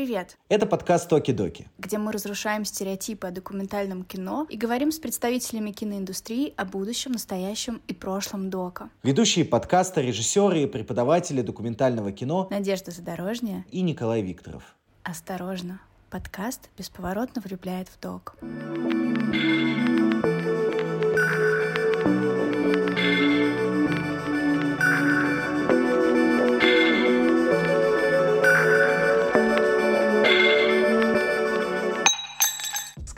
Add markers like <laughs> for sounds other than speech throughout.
привет! Это подкаст «Токи-доки», где мы разрушаем стереотипы о документальном кино и говорим с представителями киноиндустрии о будущем, настоящем и прошлом дока. Ведущие подкаста, режиссеры и преподаватели документального кино Надежда Задорожняя и Николай Викторов. Осторожно, подкаст бесповоротно влюбляет в док.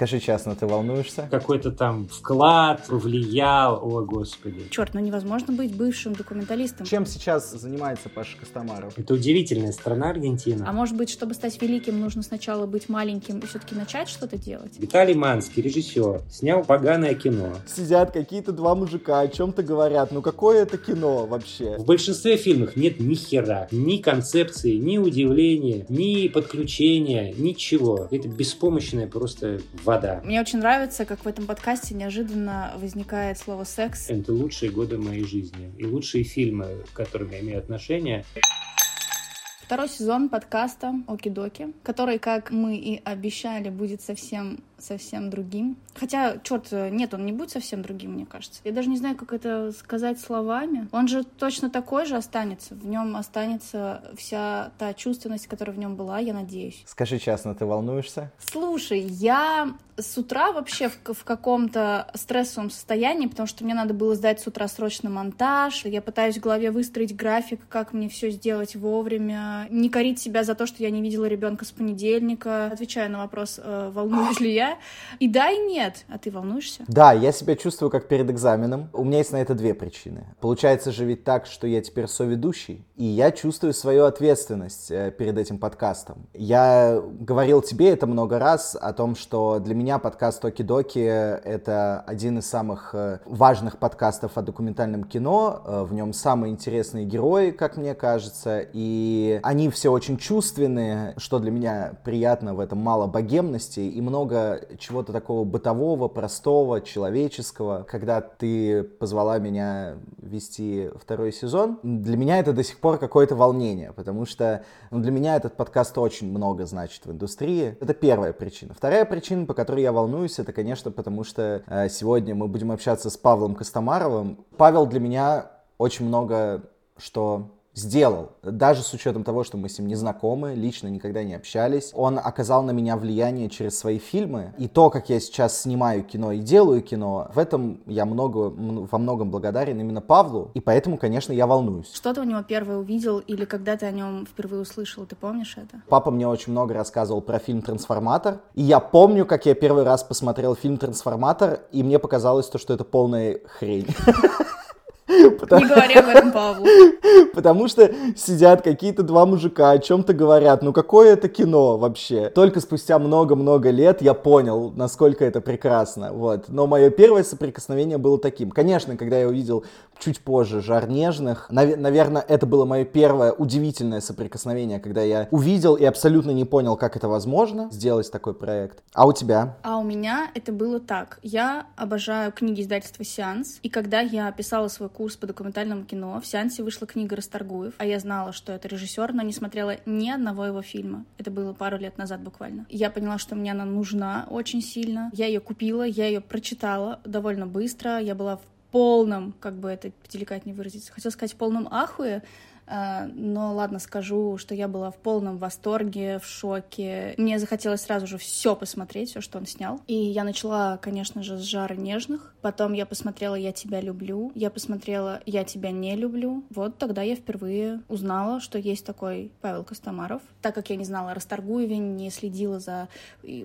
Скажи честно, ты волнуешься? Какой-то там вклад повлиял, о господи. Черт, ну невозможно быть бывшим документалистом. Чем сейчас занимается Паша Костомаров? Это удивительная страна Аргентина. А может быть, чтобы стать великим, нужно сначала быть маленьким и все-таки начать что-то делать? Виталий Манский, режиссер, снял поганое кино. Сидят какие-то два мужика, о чем-то говорят. Ну какое это кино вообще? В большинстве фильмов нет ни хера, ни концепции, ни удивления, ни подключения, ничего. Это беспомощная просто вода. Мне очень нравится, как в этом подкасте неожиданно возникает слово «секс». Это лучшие годы моей жизни. И лучшие фильмы, к которым я имею отношение. Второй сезон подкаста «Оки-доки», который, как мы и обещали, будет совсем совсем другим. Хотя, черт, нет, он не будет совсем другим, мне кажется. Я даже не знаю, как это сказать словами. Он же точно такой же останется. В нем останется вся та чувственность, которая в нем была, я надеюсь. Скажи честно, ты волнуешься? Слушай, я с утра вообще в, в каком-то стрессовом состоянии, потому что мне надо было сдать с утра срочно монтаж. Я пытаюсь в голове выстроить график, как мне все сделать вовремя. Не корить себя за то, что я не видела ребенка с понедельника. Отвечаю на вопрос, э, волнуюсь ли я, и да, и нет. А ты волнуешься? Да, я себя чувствую как перед экзаменом. У меня есть на это две причины. Получается же ведь так, что я теперь соведущий, и я чувствую свою ответственность э, перед этим подкастом. Я говорил тебе это много раз о том, что для меня подкаст Токи-Доки — это один из самых э, важных подкастов о документальном кино. Э, в нем самые интересные герои, как мне кажется, и они все очень чувственные, что для меня приятно в этом мало богемности и много чего-то такого бытового, простого, человеческого. Когда ты позвала меня вести второй сезон, для меня это до сих пор какое-то волнение, потому что ну, для меня этот подкаст очень много значит в индустрии. Это первая причина. Вторая причина, по которой я волнуюсь, это, конечно, потому что э, сегодня мы будем общаться с Павлом Костомаровым. Павел для меня очень много что сделал. Даже с учетом того, что мы с ним не знакомы, лично никогда не общались. Он оказал на меня влияние через свои фильмы. И то, как я сейчас снимаю кино и делаю кино, в этом я много, во многом благодарен именно Павлу. И поэтому, конечно, я волнуюсь. Что ты у него первое увидел или когда ты о нем впервые услышал? Ты помнишь это? Папа мне очень много рассказывал про фильм «Трансформатор». И я помню, как я первый раз посмотрел фильм «Трансформатор», и мне показалось то, что это полная хрень. <laughs> Потому... Не говори об этом Павлу. <laughs> Потому что сидят какие-то два мужика, о чем-то говорят. Ну какое это кино вообще? Только спустя много-много лет я понял, насколько это прекрасно. Вот. Но мое первое соприкосновение было таким. Конечно, когда я увидел чуть позже «Жар нежных», нав- наверное, это было мое первое удивительное соприкосновение, когда я увидел и абсолютно не понял, как это возможно сделать такой проект. А у тебя? А у меня это было так. Я обожаю книги издательства «Сеанс», и когда я писала свой курс по документальному кино. В сеансе вышла книга Расторгуев, а я знала, что это режиссер, но не смотрела ни одного его фильма. Это было пару лет назад буквально. Я поняла, что мне она нужна очень сильно. Я ее купила, я ее прочитала довольно быстро. Я была в полном, как бы это деликатнее выразиться, хотела сказать в полном ахуе, но ладно, скажу, что я была в полном восторге, в шоке. Мне захотелось сразу же все посмотреть, все, что он снял. И я начала, конечно же, с жара нежных. Потом я посмотрела «Я тебя люблю». Я посмотрела «Я тебя не люблю». Вот тогда я впервые узнала, что есть такой Павел Костомаров. Так как я не знала о Расторгуеве, не следила за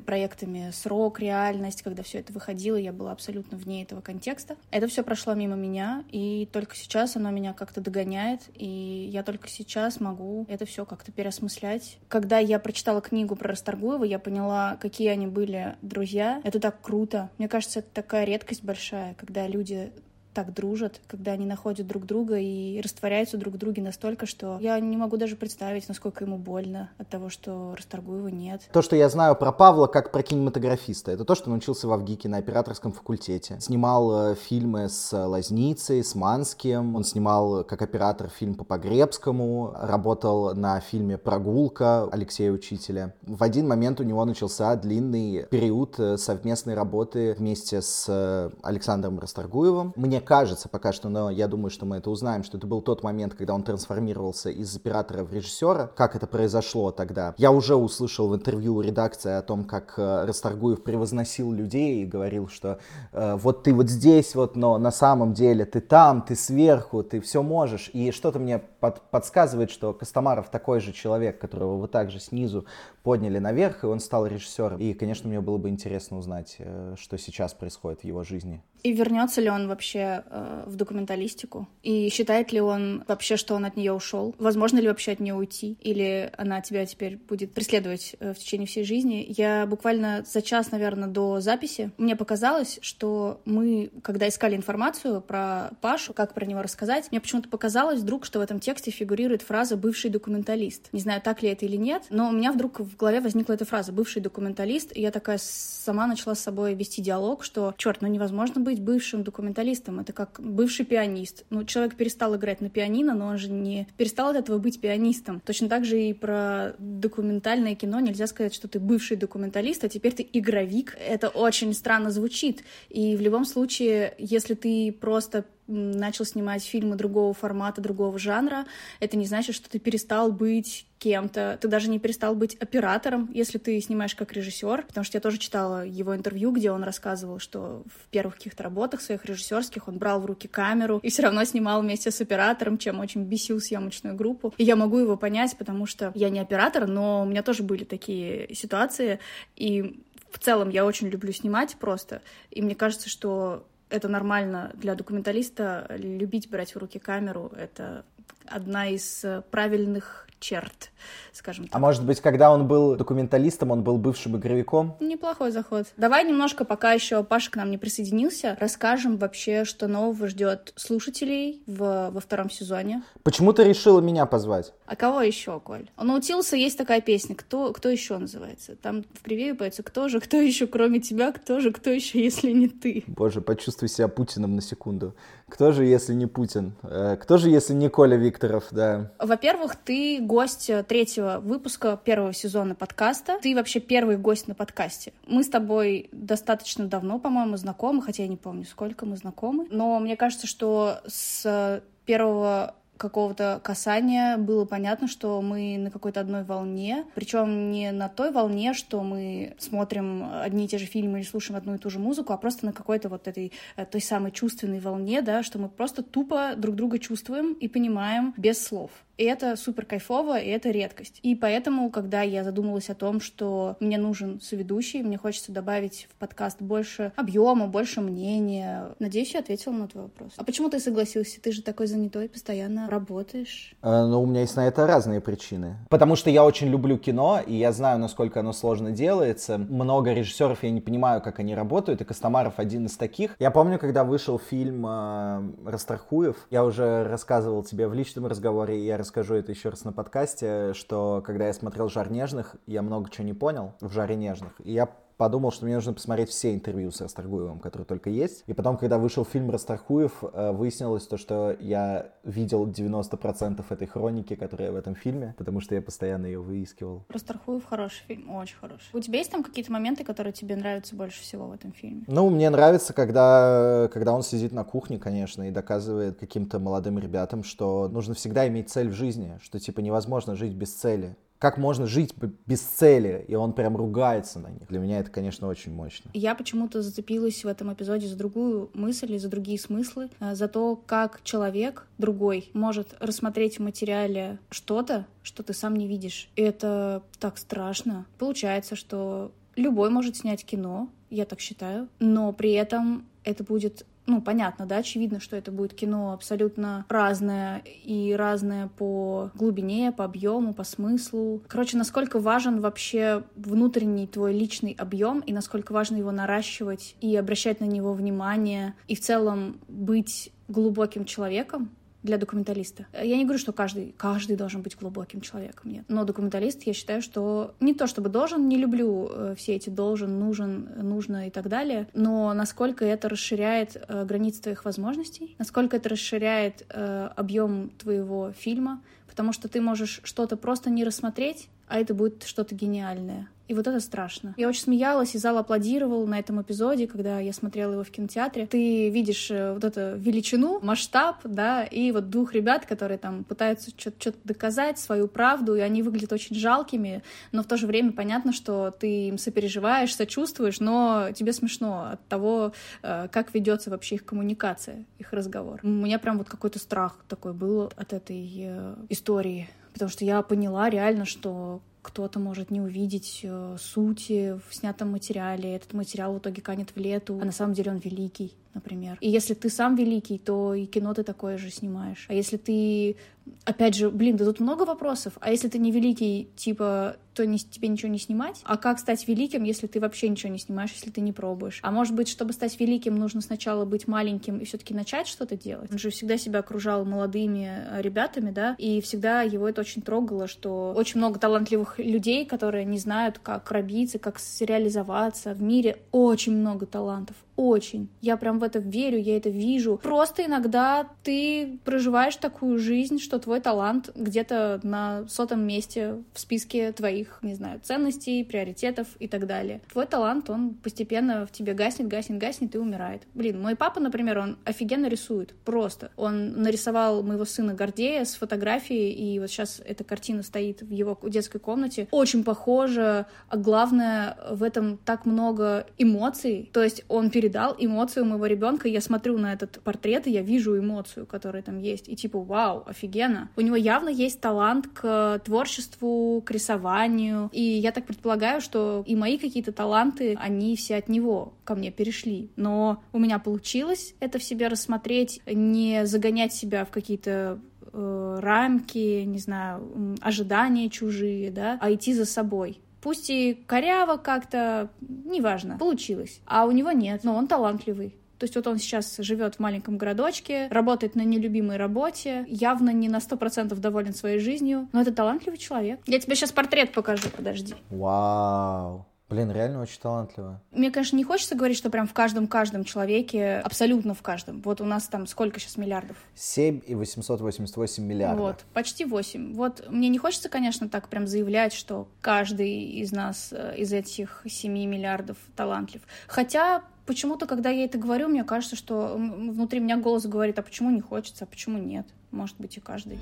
проектами «Срок», «Реальность», когда все это выходило, я была абсолютно вне этого контекста. Это все прошло мимо меня, и только сейчас оно меня как-то догоняет, и я только сейчас могу это все как-то переосмыслять. Когда я прочитала книгу про Расторгуева, я поняла, какие они были друзья. Это так круто. Мне кажется, это такая редкость большая, когда люди так дружат, когда они находят друг друга и растворяются друг в друге настолько, что я не могу даже представить, насколько ему больно от того, что Расторгуева нет. То, что я знаю про Павла как про кинематографиста, это то, что научился в Авгике на операторском факультете. Снимал э, фильмы с Лазницей, с Манским, он снимал как оператор фильм по Погребскому, работал на фильме «Прогулка» Алексея Учителя. В один момент у него начался длинный период э, совместной работы вместе с э, Александром Расторгуевым. Мне кажется пока что, но я думаю, что мы это узнаем, что это был тот момент, когда он трансформировался из оператора в режиссера. Как это произошло тогда? Я уже услышал в интервью редакции о том, как э, Расторгуев превозносил людей и говорил, что э, вот ты вот здесь вот, но на самом деле ты там, ты сверху, ты все можешь. И что-то мне под, подсказывает, что Костомаров такой же человек, которого вы также снизу подняли наверх, и он стал режиссером. И, конечно, мне было бы интересно узнать, э, что сейчас происходит в его жизни. И вернется ли он вообще э, в документалистику? И считает ли он вообще, что он от нее ушел? Возможно ли вообще от нее уйти? Или она тебя теперь будет преследовать э, в течение всей жизни? Я буквально за час, наверное, до записи мне показалось, что мы, когда искали информацию про Пашу, как про него рассказать, мне почему-то показалось вдруг, что в этом тексте фигурирует фраза «бывший документалист». Не знаю, так ли это или нет, но у меня вдруг в голове возникла эта фраза «бывший документалист», и я такая сама начала с собой вести диалог, что, черт, ну невозможно быть бывшим документалистом, это как бывший пианист. Ну, человек перестал играть на пианино, но он же не перестал от этого быть пианистом. Точно так же и про документальное кино нельзя сказать, что ты бывший документалист, а теперь ты игровик. Это очень странно звучит. И в любом случае, если ты просто начал снимать фильмы другого формата, другого жанра, это не значит, что ты перестал быть кем-то, ты даже не перестал быть оператором, если ты снимаешь как режиссер, потому что я тоже читала его интервью, где он рассказывал, что в первых каких-то работах своих режиссерских он брал в руки камеру и все равно снимал вместе с оператором, чем очень бесил съемочную группу. И я могу его понять, потому что я не оператор, но у меня тоже были такие ситуации, и в целом я очень люблю снимать просто, и мне кажется, что это нормально для документалиста любить брать в руки камеру. Это одна из правильных черт, скажем так. А может быть, когда он был документалистом, он был бывшим игровиком? Неплохой заход. Давай немножко, пока еще Паша к нам не присоединился, расскажем вообще, что нового ждет слушателей в, во втором сезоне. Почему ты решила меня позвать? А кого еще, Коль? Он научился, есть такая песня, кто, кто еще называется? Там в превью поется, кто же, кто еще, кроме тебя, кто же, кто еще, если не ты? Боже, почувствуй себя Путиным на секунду. Кто же, если не Путин? Э, кто же, если не Коля Викторов, да? Во-первых, ты гость третьего выпуска первого сезона подкаста. Ты вообще первый гость на подкасте. Мы с тобой достаточно давно, по-моему, знакомы, хотя я не помню, сколько мы знакомы. Но мне кажется, что с первого какого-то касания было понятно, что мы на какой-то одной волне, причем не на той волне, что мы смотрим одни и те же фильмы или слушаем одну и ту же музыку, а просто на какой-то вот этой э, той самой чувственной волне, да, что мы просто тупо друг друга чувствуем и понимаем без слов. И это супер кайфово, и это редкость. И поэтому, когда я задумалась о том, что мне нужен соведущий, мне хочется добавить в подкаст больше объема, больше мнения, надеюсь, я ответила на твой вопрос. А почему ты согласился? Ты же такой занятой, постоянно работаешь. Э, ну, у меня есть на это разные причины. Потому что я очень люблю кино, и я знаю, насколько оно сложно делается. Много режиссеров, я не понимаю, как они работают, и Костомаров один из таких. Я помню, когда вышел фильм э, Растрахуев, я уже рассказывал тебе в личном разговоре, я расскажу это еще раз на подкасте, что когда я смотрел «Жар нежных», я много чего не понял в «Жаре нежных». И я подумал, что мне нужно посмотреть все интервью с Расторгуевым, которые только есть. И потом, когда вышел фильм Расторгуев, э, выяснилось то, что я видел 90% этой хроники, которая в этом фильме, потому что я постоянно ее выискивал. Расторгуев хороший фильм, очень хороший. У тебя есть там какие-то моменты, которые тебе нравятся больше всего в этом фильме? Ну, мне нравится, когда, когда он сидит на кухне, конечно, и доказывает каким-то молодым ребятам, что нужно всегда иметь цель в жизни, что, типа, невозможно жить без цели как можно жить без цели, и он прям ругается на них. Для меня это, конечно, очень мощно. Я почему-то зацепилась в этом эпизоде за другую мысль и за другие смыслы, э, за то, как человек другой может рассмотреть в материале что-то, что ты сам не видишь. И это так страшно. Получается, что любой может снять кино, я так считаю, но при этом это будет ну, понятно, да, очевидно, что это будет кино абсолютно разное и разное по глубине, по объему, по смыслу. Короче, насколько важен вообще внутренний твой личный объем и насколько важно его наращивать и обращать на него внимание и в целом быть глубоким человеком, для документалиста. Я не говорю, что каждый, каждый должен быть глубоким человеком, нет. Но документалист, я считаю, что не то чтобы должен, не люблю э, все эти должен, нужен, нужно и так далее, но насколько это расширяет э, границы твоих возможностей, насколько это расширяет э, объем твоего фильма, потому что ты можешь что-то просто не рассмотреть, а это будет что-то гениальное. И вот это страшно. Я очень смеялась, и зал аплодировал на этом эпизоде, когда я смотрела его в кинотеатре. Ты видишь э, вот эту величину, масштаб, да, и вот двух ребят, которые там пытаются что-то доказать, свою правду, и они выглядят очень жалкими, но в то же время понятно, что ты им сопереживаешь, сочувствуешь, но тебе смешно от того, э, как ведется вообще их коммуникация, их разговор. У меня прям вот какой-то страх такой был от этой э, истории, потому что я поняла реально, что кто-то может не увидеть э, сути в снятом материале, этот материал в итоге канет в лету, а на самом деле он великий, например. И если ты сам великий, то и кино ты такое же снимаешь. А если ты опять же, блин, да тут много вопросов. А если ты не великий, типа, то не, тебе ничего не снимать? А как стать великим, если ты вообще ничего не снимаешь, если ты не пробуешь? А может быть, чтобы стать великим, нужно сначала быть маленьким и все-таки начать что-то делать? Он же всегда себя окружал молодыми э, ребятами, да, и всегда его это очень трогало, что очень много талантливых людей, которые не знают, как пробиться, как реализоваться. В мире очень много талантов, очень. Я прям в это верю, я это вижу. Просто иногда ты проживаешь такую жизнь, что твой талант где-то на сотом месте в списке твоих, не знаю, ценностей, приоритетов и так далее. Твой талант, он постепенно в тебе гаснет, гаснет, гаснет и умирает. Блин, мой папа, например, он офигенно рисует, просто. Он нарисовал моего сына Гордея с фотографией, и вот сейчас эта картина стоит в его детской комнате. Очень похоже, а главное, в этом так много эмоций. То есть он перед передал эмоцию моего ребенка. Я смотрю на этот портрет, и я вижу эмоцию, которая там есть. И типа, вау, офигенно. У него явно есть талант к творчеству, к рисованию. И я так предполагаю, что и мои какие-то таланты, они все от него ко мне перешли. Но у меня получилось это в себе рассмотреть, не загонять себя в какие-то э, рамки, не знаю, ожидания чужие, да, а идти за собой. Пусть и коряво как-то, неважно, получилось. А у него нет, но он талантливый. То есть вот он сейчас живет в маленьком городочке, работает на нелюбимой работе, явно не на сто процентов доволен своей жизнью, но это талантливый человек. Я тебе сейчас портрет покажу, подожди. Вау. Блин, реально очень талантливо. Мне, конечно, не хочется говорить, что прям в каждом-каждом человеке, абсолютно в каждом. Вот у нас там сколько сейчас миллиардов? 7 и 888 миллиардов. Вот, почти 8. Вот мне не хочется, конечно, так прям заявлять, что каждый из нас, э, из этих 7 миллиардов талантлив. Хотя почему-то, когда я это говорю, мне кажется, что внутри меня голос говорит, а почему не хочется, а почему нет? Может быть, и каждый.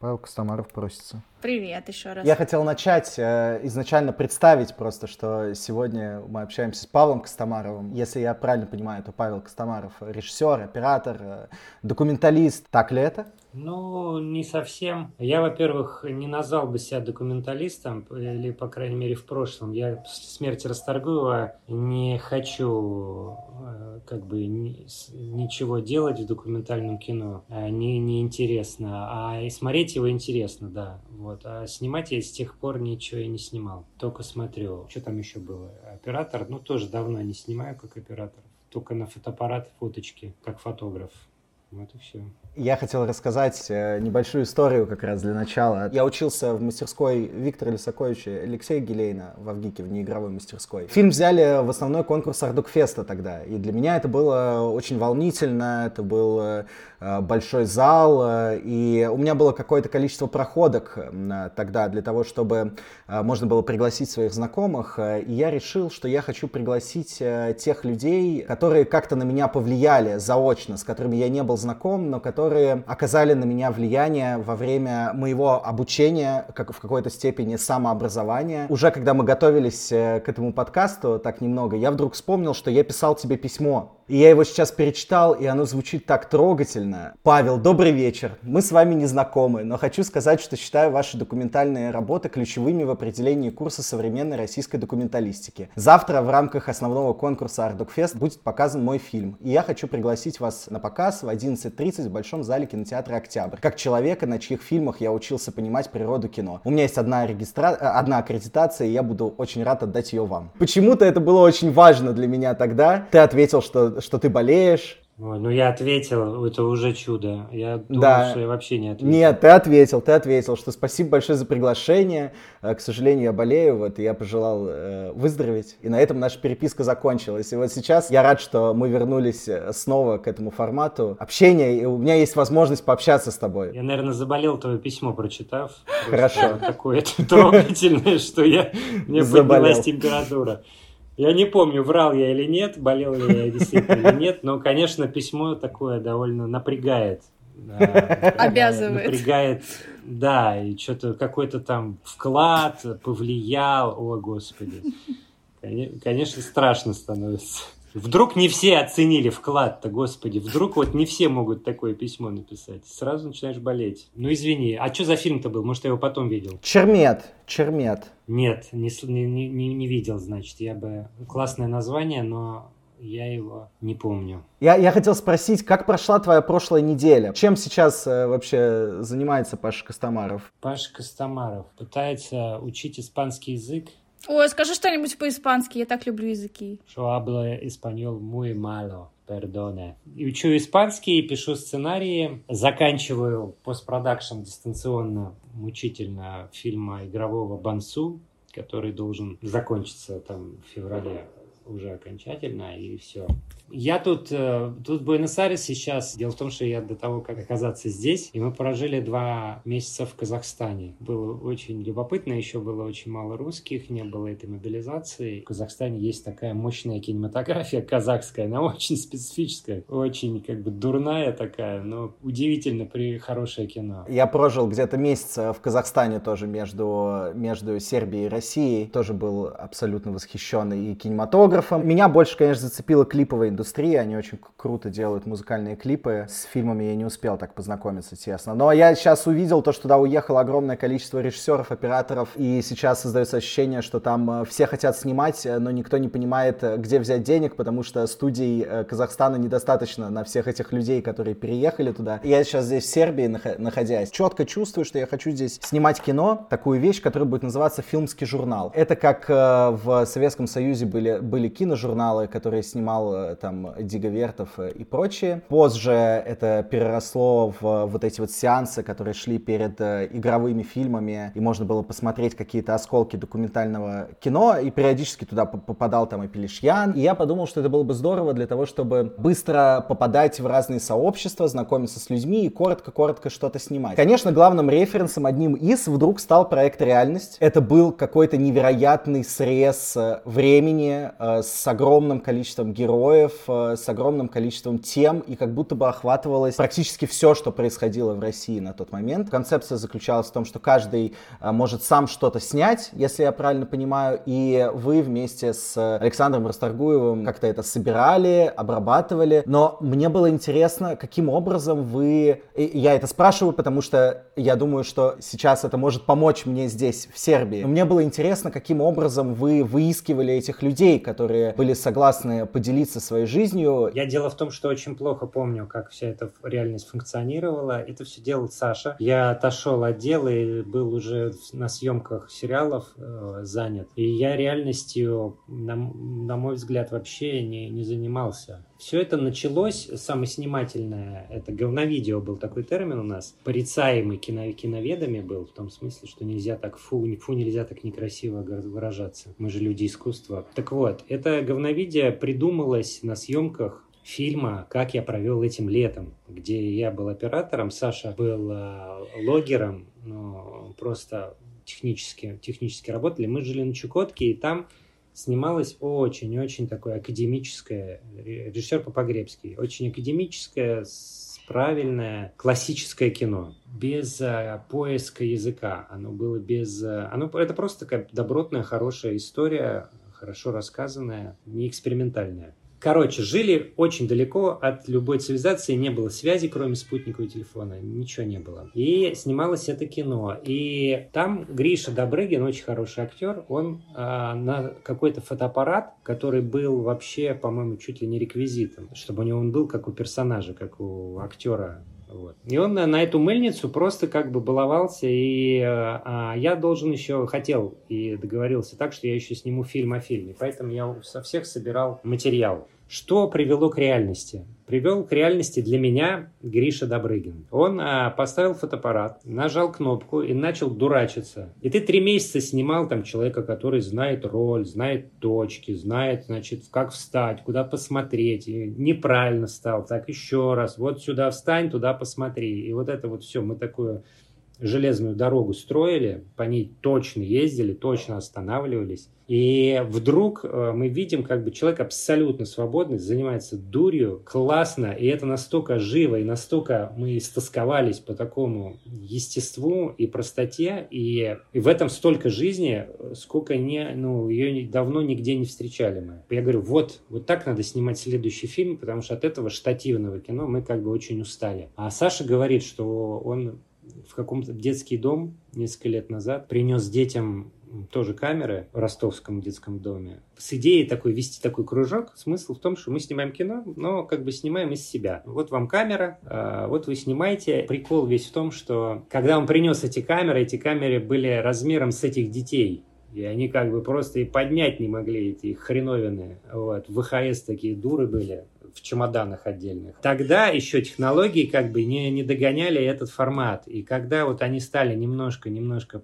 Павел Костомаров просится. Привет еще раз. Я хотел начать, э, изначально представить просто, что сегодня мы общаемся с Павлом Костомаровым. Если я правильно понимаю, то Павел Костомаров режиссер, оператор, э, документалист. Так ли это? Ну, не совсем. Я, во-первых, не назвал бы себя документалистом, или, по крайней мере, в прошлом. Я после смерти Расторгуева не хочу э, как бы ничего делать в документальном кино. Э, не, не интересно. А и смотреть его интересно, да. Вот. А снимать я с тех пор ничего и не снимал. Только смотрю. Что там еще было? Оператор? Ну, тоже давно не снимаю как оператор. Только на фотоаппарат фоточки, как фотограф. Вот и все. Я хотел рассказать э, небольшую историю как раз для начала. Я учился в мастерской Виктора Лисаковича Алексея Гелейна в Авгике, в неигровой мастерской. Фильм взяли в основной конкурс Ардукфеста тогда. И для меня это было очень волнительно, это был э, большой зал, э, и у меня было какое-то количество проходок тогда для того, чтобы можно было пригласить своих знакомых. И я решил, что я хочу пригласить тех людей, которые как-то на меня повлияли заочно, с которыми я не был знаком, но которые которые оказали на меня влияние во время моего обучения, как в какой-то степени самообразования. Уже когда мы готовились э, к этому подкасту так немного, я вдруг вспомнил, что я писал тебе письмо и я его сейчас перечитал, и оно звучит так трогательно. Павел, добрый вечер. Мы с вами не знакомы, но хочу сказать, что считаю ваши документальные работы ключевыми в определении курса современной российской документалистики. Завтра в рамках основного конкурса Ардукфест будет показан мой фильм. И я хочу пригласить вас на показ в один 11.30 в Большом зале кинотеатра «Октябрь». Как человека, на чьих фильмах я учился понимать природу кино. У меня есть одна, регистра... Э, одна аккредитация, и я буду очень рад отдать ее вам. Почему-то это было очень важно для меня тогда. Ты ответил, что, что ты болеешь. Ой, ну я ответил, это уже чудо. Я думал, Да. что я вообще не ответил. Нет, ты ответил, ты ответил, что спасибо большое за приглашение. Э, К сожалению, я болею, вот, и я пожелал э, выздороветь. И на этом наша переписка закончилась. И вот сейчас я рад, что мы вернулись э, снова к этому формату общения, и у меня есть возможность пообщаться с тобой. Я, наверное, заболел твое письмо, прочитав. Хорошо. Такое <laughs> трогательное, что я, мне поднялась температура. Я не помню, врал я или нет, болел ли я действительно или <laughs> нет, но, конечно, письмо такое довольно напрягает. Обязывает. Напрягает, да, и что-то какой-то там вклад повлиял, о, Господи. Коне- Конечно, страшно становится. Вдруг не все оценили вклад-то, господи. Вдруг вот не все могут такое письмо написать. Сразу начинаешь болеть. Ну, извини. А что за фильм-то был? Может, я его потом видел? Чермет, чермет. Нет, не, не, не- не видел, значит. Я бы... Классное название, но я его не помню. Я, я хотел спросить, как прошла твоя прошлая неделя? Чем сейчас э, вообще занимается Паша Костомаров? Паша Костомаров пытается учить испанский язык. Ой, скажи что-нибудь по-испански, я так люблю языки. Yo hablo español muy malo. И учу испанский, пишу сценарии, заканчиваю постпродакшн дистанционно, мучительно фильма игрового «Бансу», который должен закончиться там в феврале уже окончательно, и все. Я тут, э, тут в Буэнос-Айресе сейчас. Дело в том, что я до того, как оказаться здесь, и мы прожили два месяца в Казахстане. Было очень любопытно, еще было очень мало русских, не было этой мобилизации. В Казахстане есть такая мощная кинематография казахская, она <laughs> очень специфическая, очень как бы дурная такая, но удивительно при хорошее кино. Я прожил где-то месяц э, в Казахстане тоже между, между Сербией и Россией. Тоже был абсолютно восхищен и кинематографом. Меня больше, конечно, зацепила клиповая индустрия. Они очень круто делают музыкальные клипы. С фильмами я не успел так познакомиться, честно. Но я сейчас увидел то, что туда уехало огромное количество режиссеров, операторов. И сейчас создается ощущение, что там э, все хотят снимать, э, но никто не понимает, э, где взять денег, потому что студий Казахстана недостаточно на всех этих людей, которые переехали туда. Я сейчас здесь в Сербии нах- находясь, четко чувствую, что я хочу здесь снимать кино, такую вещь, которая будет называться фильмский журнал. Это как в Советском Союзе были, были киножурналы, которые снимал там Дига Вертов э, и прочие. Позже это переросло в вот эти вот сеансы, которые шли перед э, игровыми фильмами, и можно было посмотреть какие-то осколки документального кино, и периодически туда попадал там и Пелешьян. И я подумал, что это было бы здорово для того, чтобы быстро попадать в разные сообщества, знакомиться с людьми и коротко-коротко что-то снимать. Конечно, главным референсом одним из вдруг стал проект «Реальность». Это был какой-то невероятный срез э, времени э, с огромным количеством героев, э, с огромным количеством тем, и как будто бы охватывалось практически все, что происходило в России на тот момент. Концепция заключалась в том, что каждый э, может сам что-то снять, если я правильно понимаю, и вы вместе с Александром Расторгуевым как-то это собирали, обрабатывали. Но мне было интересно, каким образом вы... и Я это спрашиваю, потому что я думаю, что сейчас это может помочь мне здесь, в Сербии. Но мне было интересно, каким образом вы выискивали этих людей, которые были согласны поделиться своей жизнью. Я дело в том, что очень плохо помню, как вся эта реальность функционировала. Это все делал Саша. Я отошел от дела и был уже на съемках сериалов э, занят. И я реальностью, на, на мой взгляд, вообще не, не занимался. Все это началось, самое снимательное, это говновидео был такой термин у нас, порицаемый кино, киноведами был, в том смысле, что нельзя так, фу, фу, нельзя так некрасиво выражаться. Мы же люди искусства. Так вот, это говновидео придумалось на съемках фильма «Как я провел этим летом», где я был оператором, Саша был э, логером, но просто технически, технически работали. Мы жили на Чукотке, и там снималось очень-очень такое академическое, ре- режиссер Попогребский, очень академическое, правильное, классическое кино, без э, поиска языка. Оно было без... э, оно, это просто такая добротная, хорошая история, хорошо рассказанная, не экспериментальная. Короче, жили очень далеко от любой цивилизации, не было связи, кроме спутникового телефона, ничего не было. И снималось это кино. И там Гриша Добрыгин, очень хороший актер, он а, на какой-то фотоаппарат, который был вообще, по-моему, чуть ли не реквизитом, чтобы у него он был как у персонажа, как у актера вот. И он на, эту мыльницу просто как бы баловался, и а, я должен еще, хотел и договорился так, что я еще сниму фильм о фильме, поэтому я со всех собирал материал. Что привело к реальности? Привел к реальности для меня Гриша Добрыгин. Он а, поставил фотоаппарат, нажал кнопку и начал дурачиться. И ты три месяца снимал там человека, который знает роль, знает точки, знает, значит, как встать, куда посмотреть. И неправильно стал, так еще раз. Вот сюда встань, туда посмотри. И вот это вот все. Мы такую железную дорогу строили, по ней точно ездили, точно останавливались. И вдруг э, мы видим, как бы человек абсолютно свободный, занимается дурью, классно, и это настолько живо, и настолько мы истосковались по такому естеству и простоте, и, и в этом столько жизни, сколько не, ну, ее давно нигде не встречали мы. Я говорю, вот, вот так надо снимать следующий фильм, потому что от этого штативного кино мы как бы очень устали. А Саша говорит, что он в каком-то детский дом несколько лет назад принес детям тоже камеры в ростовском детском доме. С идеей такой вести такой кружок, смысл в том, что мы снимаем кино, но как бы снимаем из себя. Вот вам камера, а, вот вы снимаете. Прикол весь в том, что когда он принес эти камеры, эти камеры были размером с этих детей. И они как бы просто и поднять не могли, эти хреновины. Вот. ВХС такие дуры были в чемоданах отдельных. Тогда еще технологии как бы не, не догоняли этот формат. И когда вот они стали немножко-немножко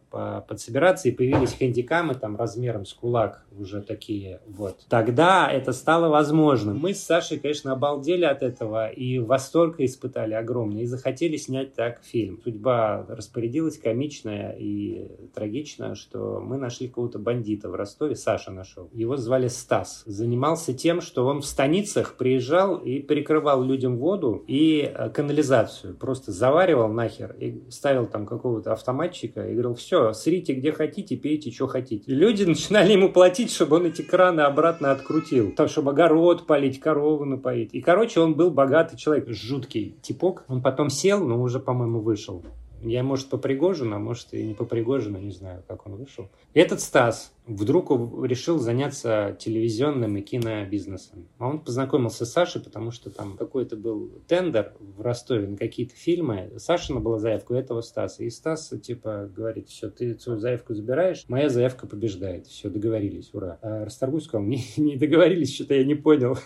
подсобираться и появились хэндикамы там размером с кулак уже такие вот, тогда это стало возможным. Мы с Сашей, конечно, обалдели от этого и восторг испытали огромный и захотели снять так фильм. Судьба распорядилась комичная и трагичная, что мы нашли какого-то бандита в Ростове, Саша нашел. Его звали Стас. Занимался тем, что он в станицах приезжал приезжал и перекрывал людям воду и э, канализацию. Просто заваривал нахер и ставил там какого-то автоматчика и говорил, все, срите где хотите, пейте, что хотите. И люди <laughs> начинали ему платить, чтобы он эти краны обратно открутил. Так, чтобы огород полить, корову напоить. И, короче, он был богатый человек, жуткий типок. Он потом сел, но уже, по-моему, вышел. Я, может, по Пригожину, а может, и не по Пригожину, не знаю, как он вышел. Этот Стас вдруг решил заняться телевизионным и кинобизнесом. А он познакомился с Сашей, потому что там какой-то был тендер в Ростове на какие-то фильмы. Сашина была заявка у этого Стаса. И Стас, типа, говорит, все, ты свою заявку забираешь, моя заявка побеждает. Все, договорились, ура. А Расторгуй сказал, не, <laughs> не договорились, что-то я не понял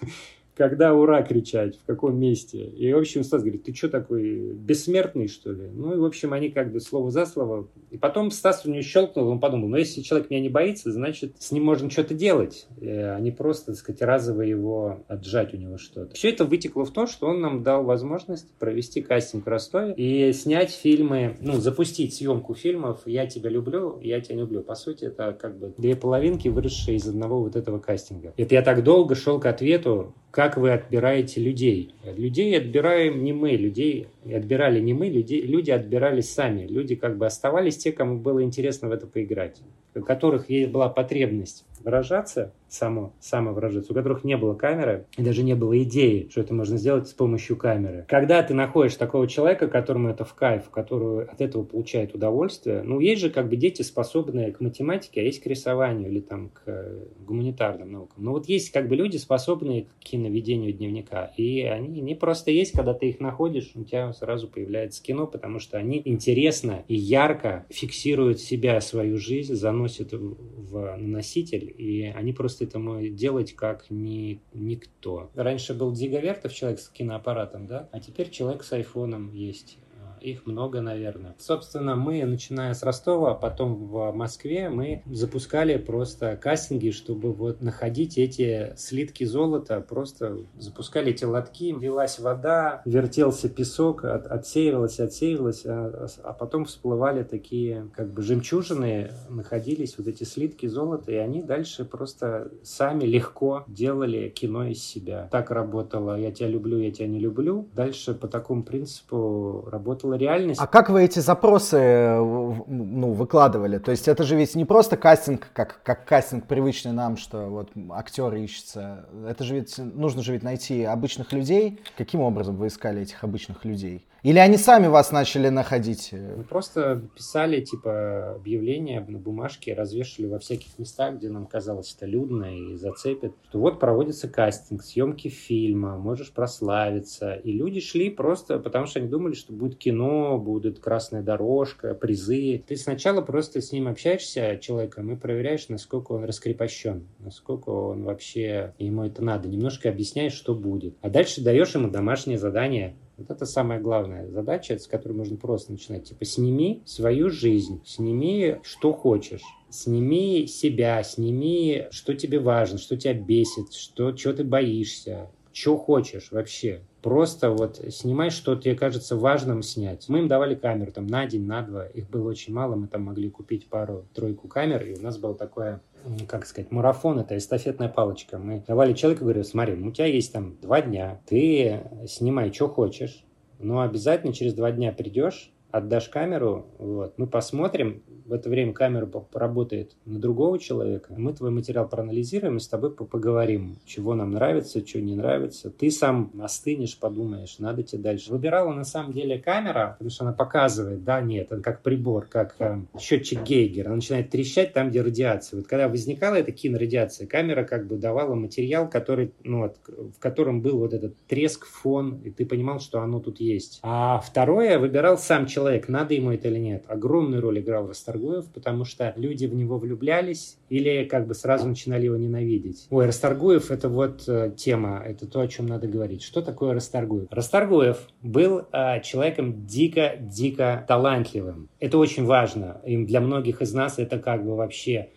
когда ура кричать, в каком месте. И, в общем, Стас говорит, ты что такой, бессмертный, что ли? Ну, и, в общем, они как бы слово за слово. И потом Стас у него щелкнул, он подумал, ну, если человек меня не боится, значит, с ним можно что-то делать, а не просто, так сказать, разово его отжать у него что-то. Все это вытекло в то, что он нам дал возможность провести кастинг в Ростове и снять фильмы, ну, запустить съемку фильмов «Я тебя люблю», «Я тебя люблю». По сути, это как бы две половинки, выросшие из одного вот этого кастинга. Это я так долго шел к ответу, как вы отбираете людей. Людей отбираем не мы, людей отбирали не мы, людей, люди отбирались сами. Люди как бы оставались те, кому было интересно в это поиграть, у которых была потребность выражаться, само, самовыражаться, у которых не было камеры и даже не было идеи, что это можно сделать с помощью камеры. Когда ты находишь такого человека, которому это в кайф, который от этого получает удовольствие, ну, есть же как бы дети, способные к математике, а есть к рисованию или там к э, гуманитарным наукам. Но вот есть как бы люди, способные к киноведению дневника, и они не просто есть, когда ты их находишь, у тебя сразу появляется кино, потому что они интересно и ярко фиксируют себя, свою жизнь, заносят в носитель, и они просто это могут делать как ни, никто. Раньше был Дига Вертов, человек с киноаппаратом, да, а теперь человек с айфоном есть их много, наверное. Собственно, мы, начиная с Ростова, а потом в Москве, мы запускали просто кастинги, чтобы вот находить эти слитки золота, просто запускали эти лотки, лилась вода, вертелся песок, от, отсеивалось, отсеивалось, а, а потом всплывали такие как бы жемчужины, находились вот эти слитки золота, и они дальше просто сами легко делали кино из себя. Так работало «Я тебя люблю, я тебя не люблю». Дальше по такому принципу работала реальность. А как вы эти запросы ну, выкладывали? То есть это же ведь не просто кастинг, как, как кастинг привычный нам, что вот актер ищется. Это же ведь нужно же ведь найти обычных людей. Каким образом вы искали этих обычных людей? Или они сами вас начали находить? Мы просто писали, типа, объявления на бумажке, развешивали во всяких местах, где нам казалось это людно и зацепит, что вот проводится кастинг, съемки фильма, можешь прославиться. И люди шли просто потому, что они думали, что будет кино, будет красная дорожка, призы. Ты сначала просто с ним общаешься, человеком, и проверяешь, насколько он раскрепощен, насколько он вообще, ему это надо. Немножко объясняешь, что будет. А дальше даешь ему домашнее задание вот это самая главная задача, с которой можно просто начинать. Типа, сними свою жизнь, сними, что хочешь. Сними себя, сними, что тебе важно, что тебя бесит, что, чего ты боишься, что хочешь вообще. Просто вот снимай, что тебе кажется важным снять. Мы им давали камеру там на день, на два. Их было очень мало, мы там могли купить пару-тройку камер. И у нас было такое как сказать, марафон, это эстафетная палочка. Мы давали человеку, говорю, смотри, у тебя есть там два дня, ты снимай, что хочешь, но обязательно через два дня придешь, отдашь камеру, вот, мы посмотрим, в это время камера поработает на другого человека, мы твой материал проанализируем и с тобой поговорим, чего нам нравится, что не нравится. Ты сам остынешь, подумаешь, надо тебе дальше. Выбирала на самом деле камера, потому что она показывает, да, нет, это как прибор, как э, счетчик Гейгера, она начинает трещать там, где радиация. Вот когда возникала эта кинорадиация, камера как бы давала материал, который, ну, вот, в котором был вот этот треск, фон, и ты понимал, что оно тут есть. А второе выбирал сам человек, надо ему это или нет. Огромную роль играл Расторгуев Расторгуев, потому что люди в него влюблялись или как бы сразу начинали его ненавидеть. Ой, Расторгуев — это вот э, тема, это то, о чем надо говорить. Что такое Расторгуев? Расторгуев был э, человеком дико-дико талантливым. Это очень важно. И для многих из нас это как бы вообще,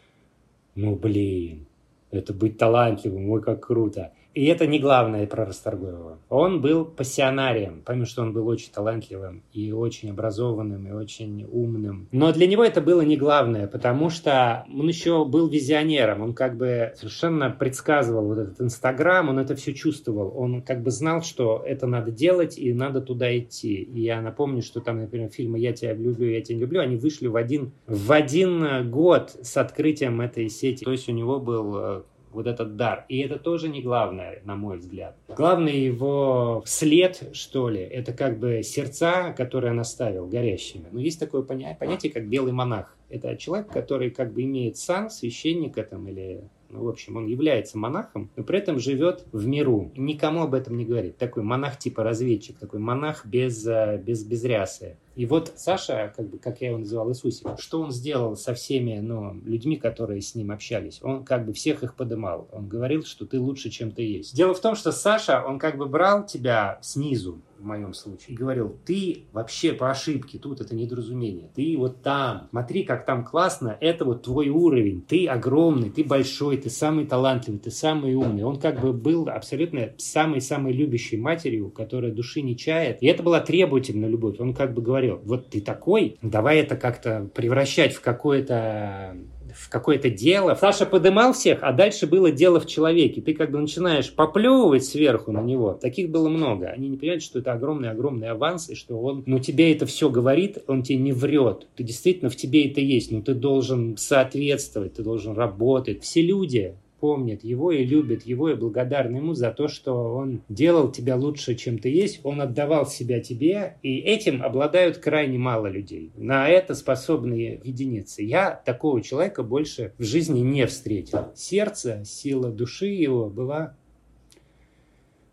ну блин, это быть талантливым, ой, как круто. И это не главное про Расторгуева. Он был пассионарием, помимо что он был очень талантливым и очень образованным, и очень умным. Но для него это было не главное, потому что он еще был визионером. Он как бы совершенно предсказывал вот этот Инстаграм, он это все чувствовал. Он как бы знал, что это надо делать и надо туда идти. И я напомню, что там, например, фильмы «Я тебя люблю, я тебя не люблю», они вышли в один, в один год с открытием этой сети. То есть у него был э, вот этот дар. И это тоже не главное, на мой взгляд. Главный его след, что ли, это как бы сердца, которые он оставил горящими. Но есть такое понятие, как белый монах. Это человек, который как бы имеет сан священника там или ну, в общем, он является монахом, но при этом живет в миру. Никому об этом не говорит. Такой монах типа разведчик, такой монах без, э, без, без рясы. И вот Саша, как бы, как я его называл, Иисусик, что он сделал со всеми ну, людьми, которые с ним общались? Он как бы всех их подымал. Он говорил, что ты лучше, чем ты есть. Дело в том, что Саша, он как бы брал тебя снизу, в моем случае, и говорил, ты вообще по ошибке, тут это недоразумение, ты вот там, смотри, как там классно, это вот твой уровень, ты огромный, ты большой, ты самый талантливый, ты самый умный. Он как бы был абсолютно самой-самой любящей матерью, которая души не чает. И это была требовательная любовь. Он как бы говорил, говорил, вот ты такой, давай это как-то превращать в какое-то в какое-то дело. Саша подымал всех, а дальше было дело в человеке. Ты как бы начинаешь поплевывать сверху на него. Таких было много. Они не понимают, что это огромный-огромный аванс, и что он, ну, тебе это все говорит, он тебе не врет. Ты действительно в тебе это есть, но ты должен соответствовать, ты должен работать. Все люди, помнит его и любит его и благодарны ему за то, что он делал тебя лучше, чем ты есть, он отдавал себя тебе, и этим обладают крайне мало людей. На это способны единицы. Я такого человека больше в жизни не встретил. Сердце, сила души его была...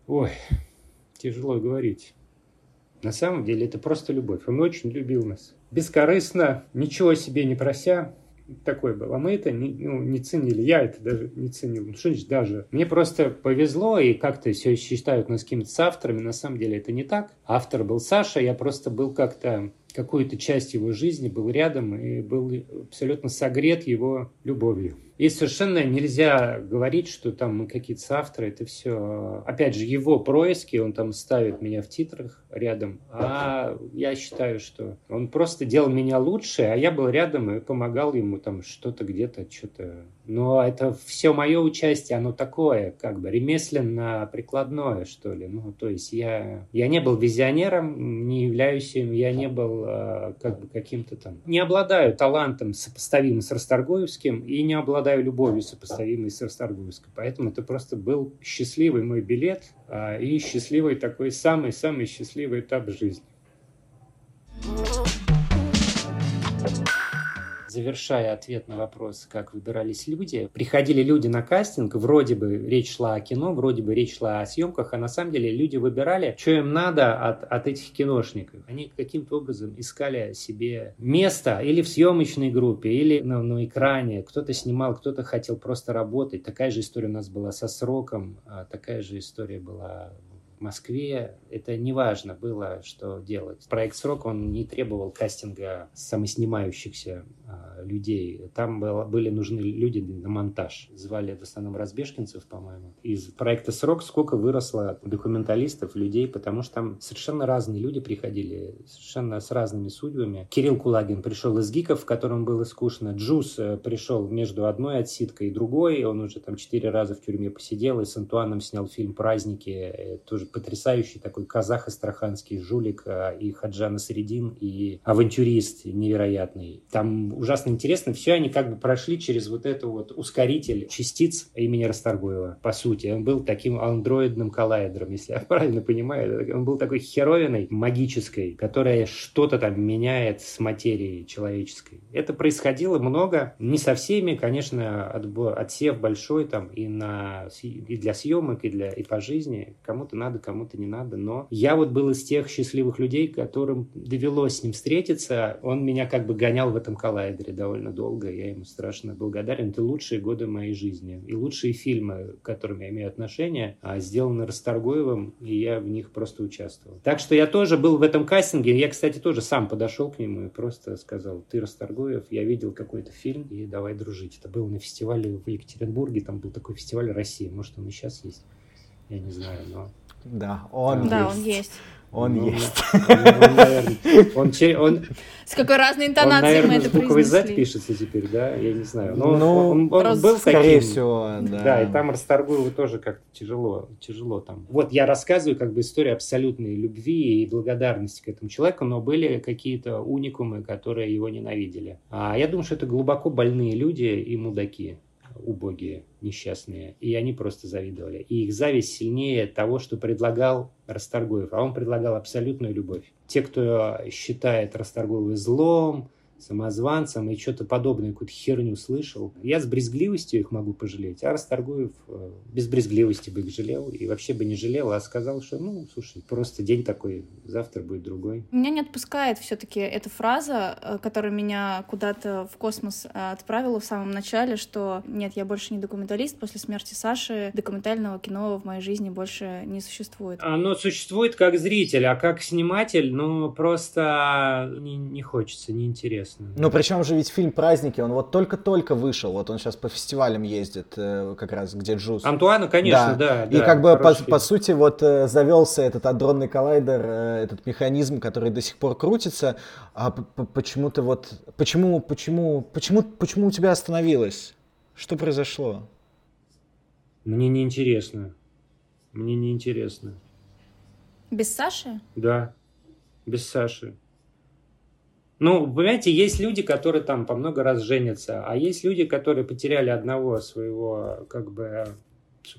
Ой, тяжело говорить. На самом деле это просто любовь. Он очень любил нас. Бескорыстно, ничего себе не прося, такой был. А мы это не, ну, не ценили. Я это даже не ценил. Ну, что значит даже? Мне просто повезло, и как-то все считают нас какими-то авторами. На самом деле это не так. Автор был Саша, я просто был как-то какую-то часть его жизни, был рядом и был абсолютно согрет его любовью. И совершенно нельзя говорить, что там мы какие-то соавторы, это все. Опять же, его происки, он там ставит меня в титрах рядом, а я считаю, что он просто делал меня лучше, а я был рядом и помогал ему там что-то где-то, что-то. Но это все мое участие, оно такое, как бы ремесленно-прикладное, что ли. Ну, то есть я, я не был визионером, не являюсь им, я не был э, как бы каким-то там... Не обладаю талантом, сопоставимым с Расторгуевским, и не обладаю обладаю любовью, сопоставимой с Расторгуевской. Поэтому это просто был счастливый мой билет а, и счастливый такой самый-самый счастливый этап жизни завершая ответ на вопрос, как выбирались люди, приходили люди на кастинг, вроде бы речь шла о кино, вроде бы речь шла о съемках, а на самом деле люди выбирали, что им надо от, от этих киношников. Они каким-то образом искали себе место или в съемочной группе, или на, на экране. Кто-то снимал, кто-то хотел просто работать. Такая же история у нас была со сроком, а такая же история была в Москве. Это не важно было, что делать. Проект «Срок» он не требовал кастинга самоснимающихся людей. Там было, были нужны люди на монтаж. Звали в основном разбежкинцев, по-моему. Из проекта «Срок» сколько выросло документалистов, людей, потому что там совершенно разные люди приходили, совершенно с разными судьбами. Кирилл Кулагин пришел из ГИКов, в котором было скучно. Джус э, пришел между одной отсидкой и другой. Он уже там четыре раза в тюрьме посидел и с Антуаном снял фильм «Праздники». Э, тоже потрясающий такой казах астраханский жулик э, и Хаджана Средин, и авантюрист невероятный. Там ужасно интересно. Все они как бы прошли через вот это вот ускоритель частиц имени Расторгуева, по сути. Он был таким андроидным коллайдером, если я <laughs> правильно понимаю. Он был такой херовиной магической, которая что-то там меняет с материей человеческой. Это происходило много, не со всеми, конечно, отсев большой там и, на, и для съемок, и, для, и по жизни. Кому-то надо, кому-то не надо, но я вот был из тех счастливых людей, которым довелось с ним встретиться. Он меня как бы гонял в этом коллайдере Райдере довольно долго. Я ему страшно благодарен. Это лучшие годы моей жизни. И лучшие фильмы, к которым я имею отношение, а, сделаны Расторгуевым, и я в них просто участвовал. Так что я тоже был в этом кастинге. Я, кстати, тоже сам подошел к нему и просто сказал, ты Расторгуев, я видел какой-то фильм, и давай дружить. Это было на фестивале в Екатеринбурге, там был такой фестиваль России. Может, он и сейчас есть. Я не знаю, но... Да, он да, есть. он есть. Он ну, есть. Он, наверное, он, он, С какой разной интонацией он, наверное, мы это с буквой Z пишется теперь, да? Я не знаю. Но ну, он, он, он был скорее таким. всего, да. Да, и там Расторгуеву тоже как-то тяжело, тяжело там. Вот я рассказываю как бы историю абсолютной любви и благодарности к этому человеку, но были какие-то уникумы, которые его ненавидели. А я думаю, что это глубоко больные люди и мудаки убогие, несчастные, и они просто завидовали. И их зависть сильнее того, что предлагал Расторгуев, а он предлагал абсолютную любовь. Те, кто считает Расторгуева злом, самозванцам и что-то подобное, какую-то херню слышал. Я с брезгливостью их могу пожалеть, а Расторгуев э, без брезгливости бы их жалел и вообще бы не жалел, а сказал, что, ну, слушай, просто день такой, завтра будет другой. Меня не отпускает все-таки эта фраза, э, которая меня куда-то в космос э, отправила в самом начале, что нет, я больше не документалист, после смерти Саши документального кино в моей жизни больше не существует. Оно существует как зритель, а как сниматель, ну, просто не, не хочется, неинтересно интересно. Ну, причем же ведь фильм «Праздники», он вот только-только вышел, вот он сейчас по фестивалям ездит, э, как раз, где Джуз. Антуана, конечно, да. да и как бы, по, по сути, вот э, завелся этот адронный коллайдер, э, этот механизм, который до сих пор крутится, а почему-то вот, почему, почему, почему, почему у тебя остановилось? Что произошло? Мне неинтересно. Мне неинтересно. Без Саши? Да, без Саши. Ну, понимаете, есть люди, которые там по много раз женятся, а есть люди, которые потеряли одного своего, как бы,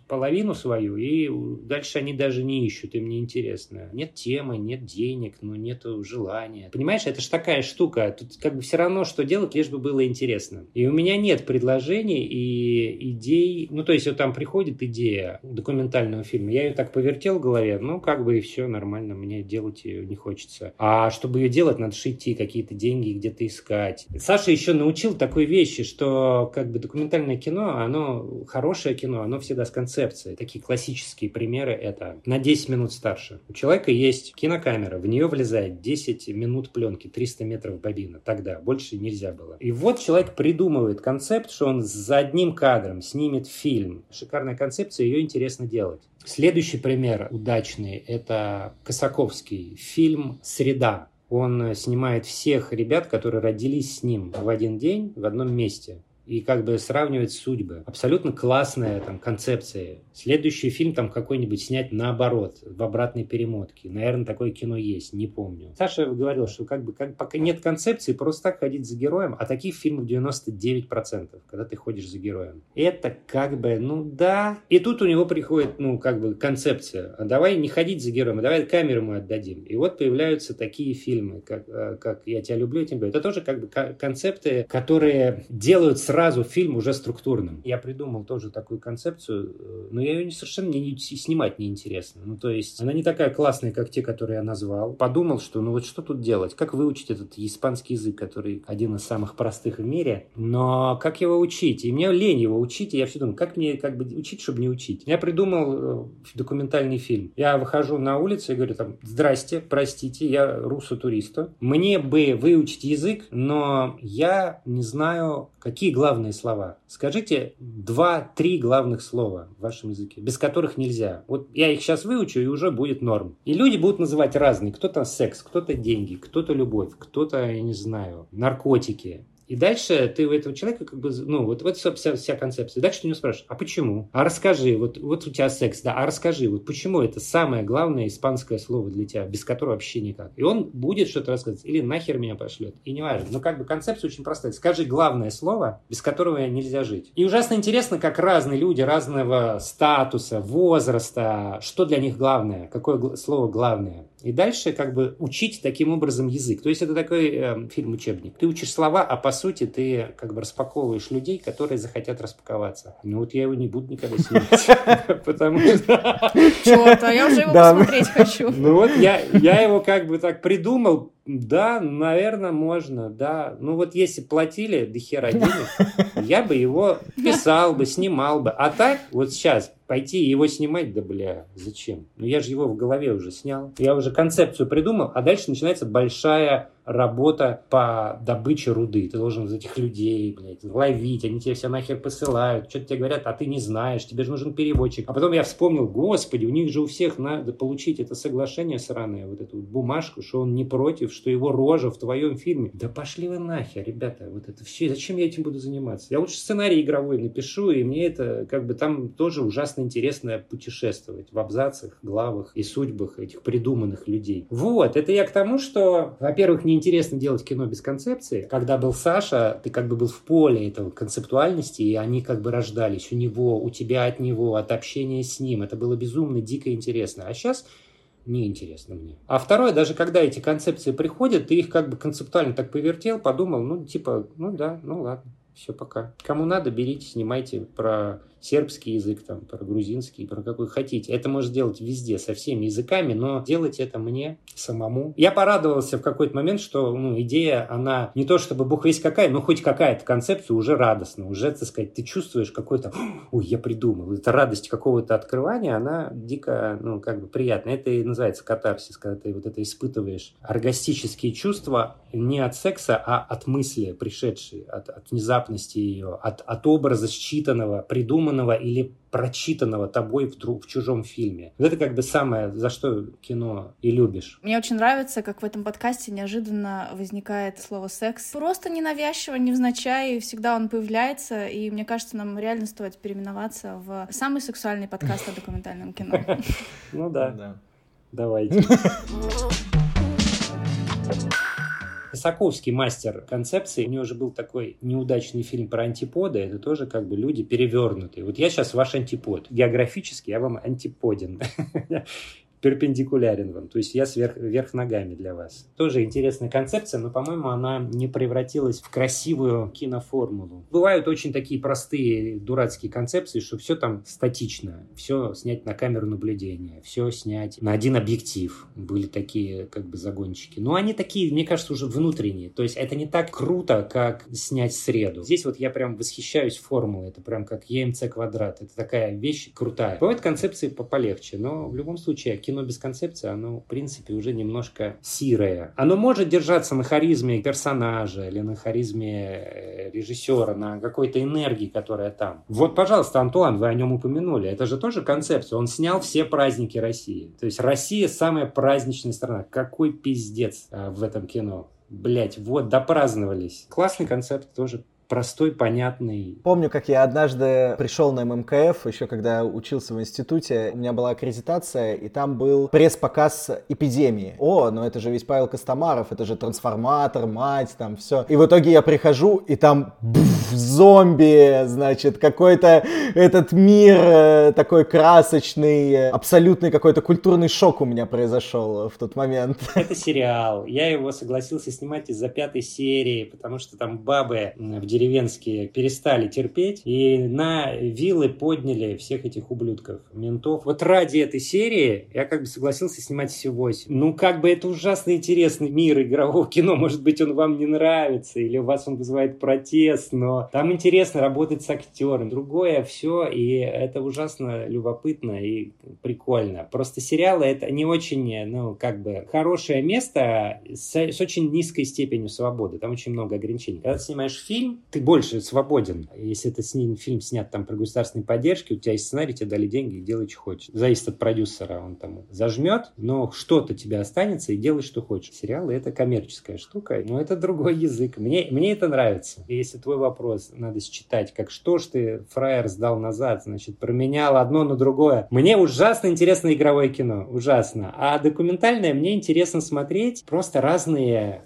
половину свою, и дальше они даже не ищут, им не интересно. Нет темы, нет денег, ну, нет желания. Понимаешь, это же такая штука, тут как бы все равно, что делать, лишь бы было интересно. И у меня нет предложений и идей, ну, то есть вот там приходит идея документального фильма, я ее так повертел в голове, ну, как бы и все нормально, мне делать ее не хочется. А чтобы ее делать, надо же идти, какие-то деньги где-то искать. Саша еще научил такой вещи, что как бы документальное кино, оно хорошее кино, оно всегда с концепцией. Такие классические примеры это на 10 минут старше. У человека есть кинокамера, в нее влезает 10 минут пленки, 300 метров бобина. Тогда больше нельзя было. И вот человек придумывает концепт, что он за одним кадром снимет фильм. Шикарная концепция, ее интересно делать. Следующий пример удачный – это Косаковский фильм «Среда». Он снимает всех ребят, которые родились с ним в один день в одном месте и как бы сравнивать судьбы. Абсолютно классная там концепция. Следующий фильм там какой-нибудь снять наоборот, в обратной перемотке. Наверное, такое кино есть, не помню. Саша говорил, что как бы как, пока нет концепции, просто так ходить за героем, а таких фильмов 99%, когда ты ходишь за героем. Это как бы, ну да. И тут у него приходит, ну, как бы концепция. А давай не ходить за героем, а давай камеру мы отдадим. И вот появляются такие фильмы, как, э, как «Я тебя люблю, я тебя люблю». Это тоже как бы концепты, которые делают сразу сразу фильм уже структурным. Я придумал тоже такую концепцию, э, но я ее совершенно не, снимать неинтересно. Ну, то есть, она не такая классная, как те, которые я назвал. Подумал, что ну вот что тут делать? Как выучить этот испанский язык, который один из самых простых в мире? Но как его учить? И мне лень его учить, и я все думаю, как мне как бы учить, чтобы не учить? Я придумал э, документальный фильм. Я выхожу на улицу и говорю там, здрасте, простите, я русо-туристу. Мне бы выучить язык, но я не знаю, какие главные слова. Скажите два-три главных слова в вашем языке, без которых нельзя. Вот я их сейчас выучу, и уже будет норм. И люди будут называть разные. Кто-то секс, кто-то деньги, кто-то любовь, кто-то, я не знаю, наркотики. И дальше ты у этого человека как бы, ну, вот, вот вся, вся концепция. дальше ты у него спрашиваешь, а почему? А расскажи, вот, вот у тебя секс, да, а расскажи, вот почему это самое главное испанское слово для тебя, без которого вообще никак. И он будет что-то рассказывать, или нахер меня пошлет, и не важно. Но как бы концепция очень простая. Скажи главное слово, без которого нельзя жить. И ужасно интересно, как разные люди разного статуса, возраста, что для них главное, какое слово главное. И дальше как бы учить таким образом язык. То есть это такой э, фильм-учебник. Ты учишь слова, а по сути ты как бы распаковываешь людей, которые захотят распаковаться. Ну вот я его не буду никогда снимать. <laughs> Потому что... Черт, а я уже его посмотреть хочу. Ну вот я его как бы так придумал, да, наверное, можно, да. Ну вот если платили до хера денег, <laughs> я бы его писал бы, снимал бы. А так, вот сейчас, пойти его снимать, да бля, зачем? Ну я же его в голове уже снял. Я уже концепцию придумал, а дальше начинается большая работа по добыче руды. Ты должен из этих людей, блядь, ловить, они тебе все нахер посылают, что-то тебе говорят, а ты не знаешь, тебе же нужен переводчик. А потом я вспомнил, господи, у них же у всех надо получить это соглашение сраное, вот эту бумажку, что он не против, что его рожа в твоем фильме. Да пошли вы нахер, ребята, вот это все, зачем я этим буду заниматься? Я лучше сценарий игровой напишу, и мне это, как бы, там тоже ужасно интересно путешествовать в абзацах, главах и судьбах этих придуманных людей. Вот, это я к тому, что, во-первых, не интересно делать кино без концепции. Когда был Саша, ты как бы был в поле этого концептуальности, и они как бы рождались у него, у тебя от него, от общения с ним. Это было безумно, дико интересно. А сейчас неинтересно мне. А второе, даже когда эти концепции приходят, ты их как бы концептуально так повертел, подумал, ну, типа, ну да, ну ладно, все, пока. Кому надо, берите, снимайте про сербский язык, там, про грузинский, про какой хотите. Это можно сделать везде, со всеми языками, но делать это мне самому. Я порадовался в какой-то момент, что ну, идея, она не то чтобы бог весь какая, но хоть какая-то концепция уже радостна, уже, так сказать, ты чувствуешь какой-то, ой, я придумал. Эта радость какого-то открывания, она дико, ну, как бы приятная. Это и называется катарсис, когда ты вот это испытываешь. Оргастические чувства не от секса, а от мысли пришедшей, от, от внезапности ее, от, от образа считанного, придуманного придуманного или прочитанного тобой в, друг, в чужом фильме. Вот это как бы самое, за что кино и любишь. Мне очень нравится, как в этом подкасте неожиданно возникает слово «секс». Просто ненавязчиво, невзначай, всегда он появляется, и мне кажется, нам реально стоит переименоваться в самый сексуальный подкаст о документальном кино. <laughs> Ну да. Давайте. <laughs> Косаковский мастер концепции. У него уже был такой неудачный фильм про антиподы. Это тоже как бы люди перевернутые. Вот я сейчас ваш антипод. Географически я вам антиподен. <laughs> перпендикулярен вам, то есть я сверх, вверх ногами для вас. Тоже интересная концепция, но, по-моему, она не превратилась в красивую киноформулу. Бывают очень такие простые дурацкие концепции, что все там статично, все снять на камеру наблюдения, все снять на один объектив. Были такие как бы загончики. Но они такие, мне кажется, уже внутренние. То есть это не так круто, как снять среду. Здесь вот я прям восхищаюсь формулой. Это прям как EMC квадрат. Это такая вещь крутая. Бывают концепции полегче, но в любом случае кино без концепции, оно, в принципе, уже немножко сирое. Оно может держаться на харизме персонажа или на харизме э, режиссера, на какой-то энергии, которая там. Вот, пожалуйста, Антуан, вы о нем упомянули. Это же тоже концепция. Он снял все праздники России. То есть Россия самая праздничная страна. Какой пиздец а, в этом кино. Блять, вот, допраздновались. Классный концепт тоже простой, понятный. Помню, как я однажды пришел на ММКФ, еще когда учился в институте, у меня была аккредитация, и там был пресс-показ эпидемии. О, ну это же весь Павел Костомаров, это же трансформатор, мать, там все. И в итоге я прихожу, и там бф, зомби, значит, какой-то этот мир э, такой красочный, абсолютный какой-то культурный шок у меня произошел в тот момент. <laughs> Это сериал. Я его согласился снимать из-за пятой серии, потому что там бабы в деревенские перестали терпеть и на вилы подняли всех этих ублюдков, ментов. Вот ради этой серии я как бы согласился снимать все восемь. Ну, как бы это ужасно интересный мир игрового кино. Может быть, он вам не нравится, или у вас он вызывает протест, но там интересно работать с актером. Другое все, и это ужасно любопытно и прикольно. Просто сериалы это не очень, ну, как бы хорошее место с, с очень низкой степенью свободы. Там очень много ограничений. Когда ты снимаешь фильм, ты больше свободен. Если это сни, фильм снят там про государственной поддержки, у тебя есть сценарий, тебе дали деньги, делай, что хочешь. Зависит от продюсера, он там зажмет, но что-то тебе останется и делай, что хочешь. Сериалы — это коммерческая штука, но это другой язык. Мне, мне это нравится. Если твой вопрос надо считать, как что ж ты, фраер, сдал назад, значит, променял одно на другое. Мне ужасно интересно игровое кино, ужасно. А документальное мне интересно смотреть просто разные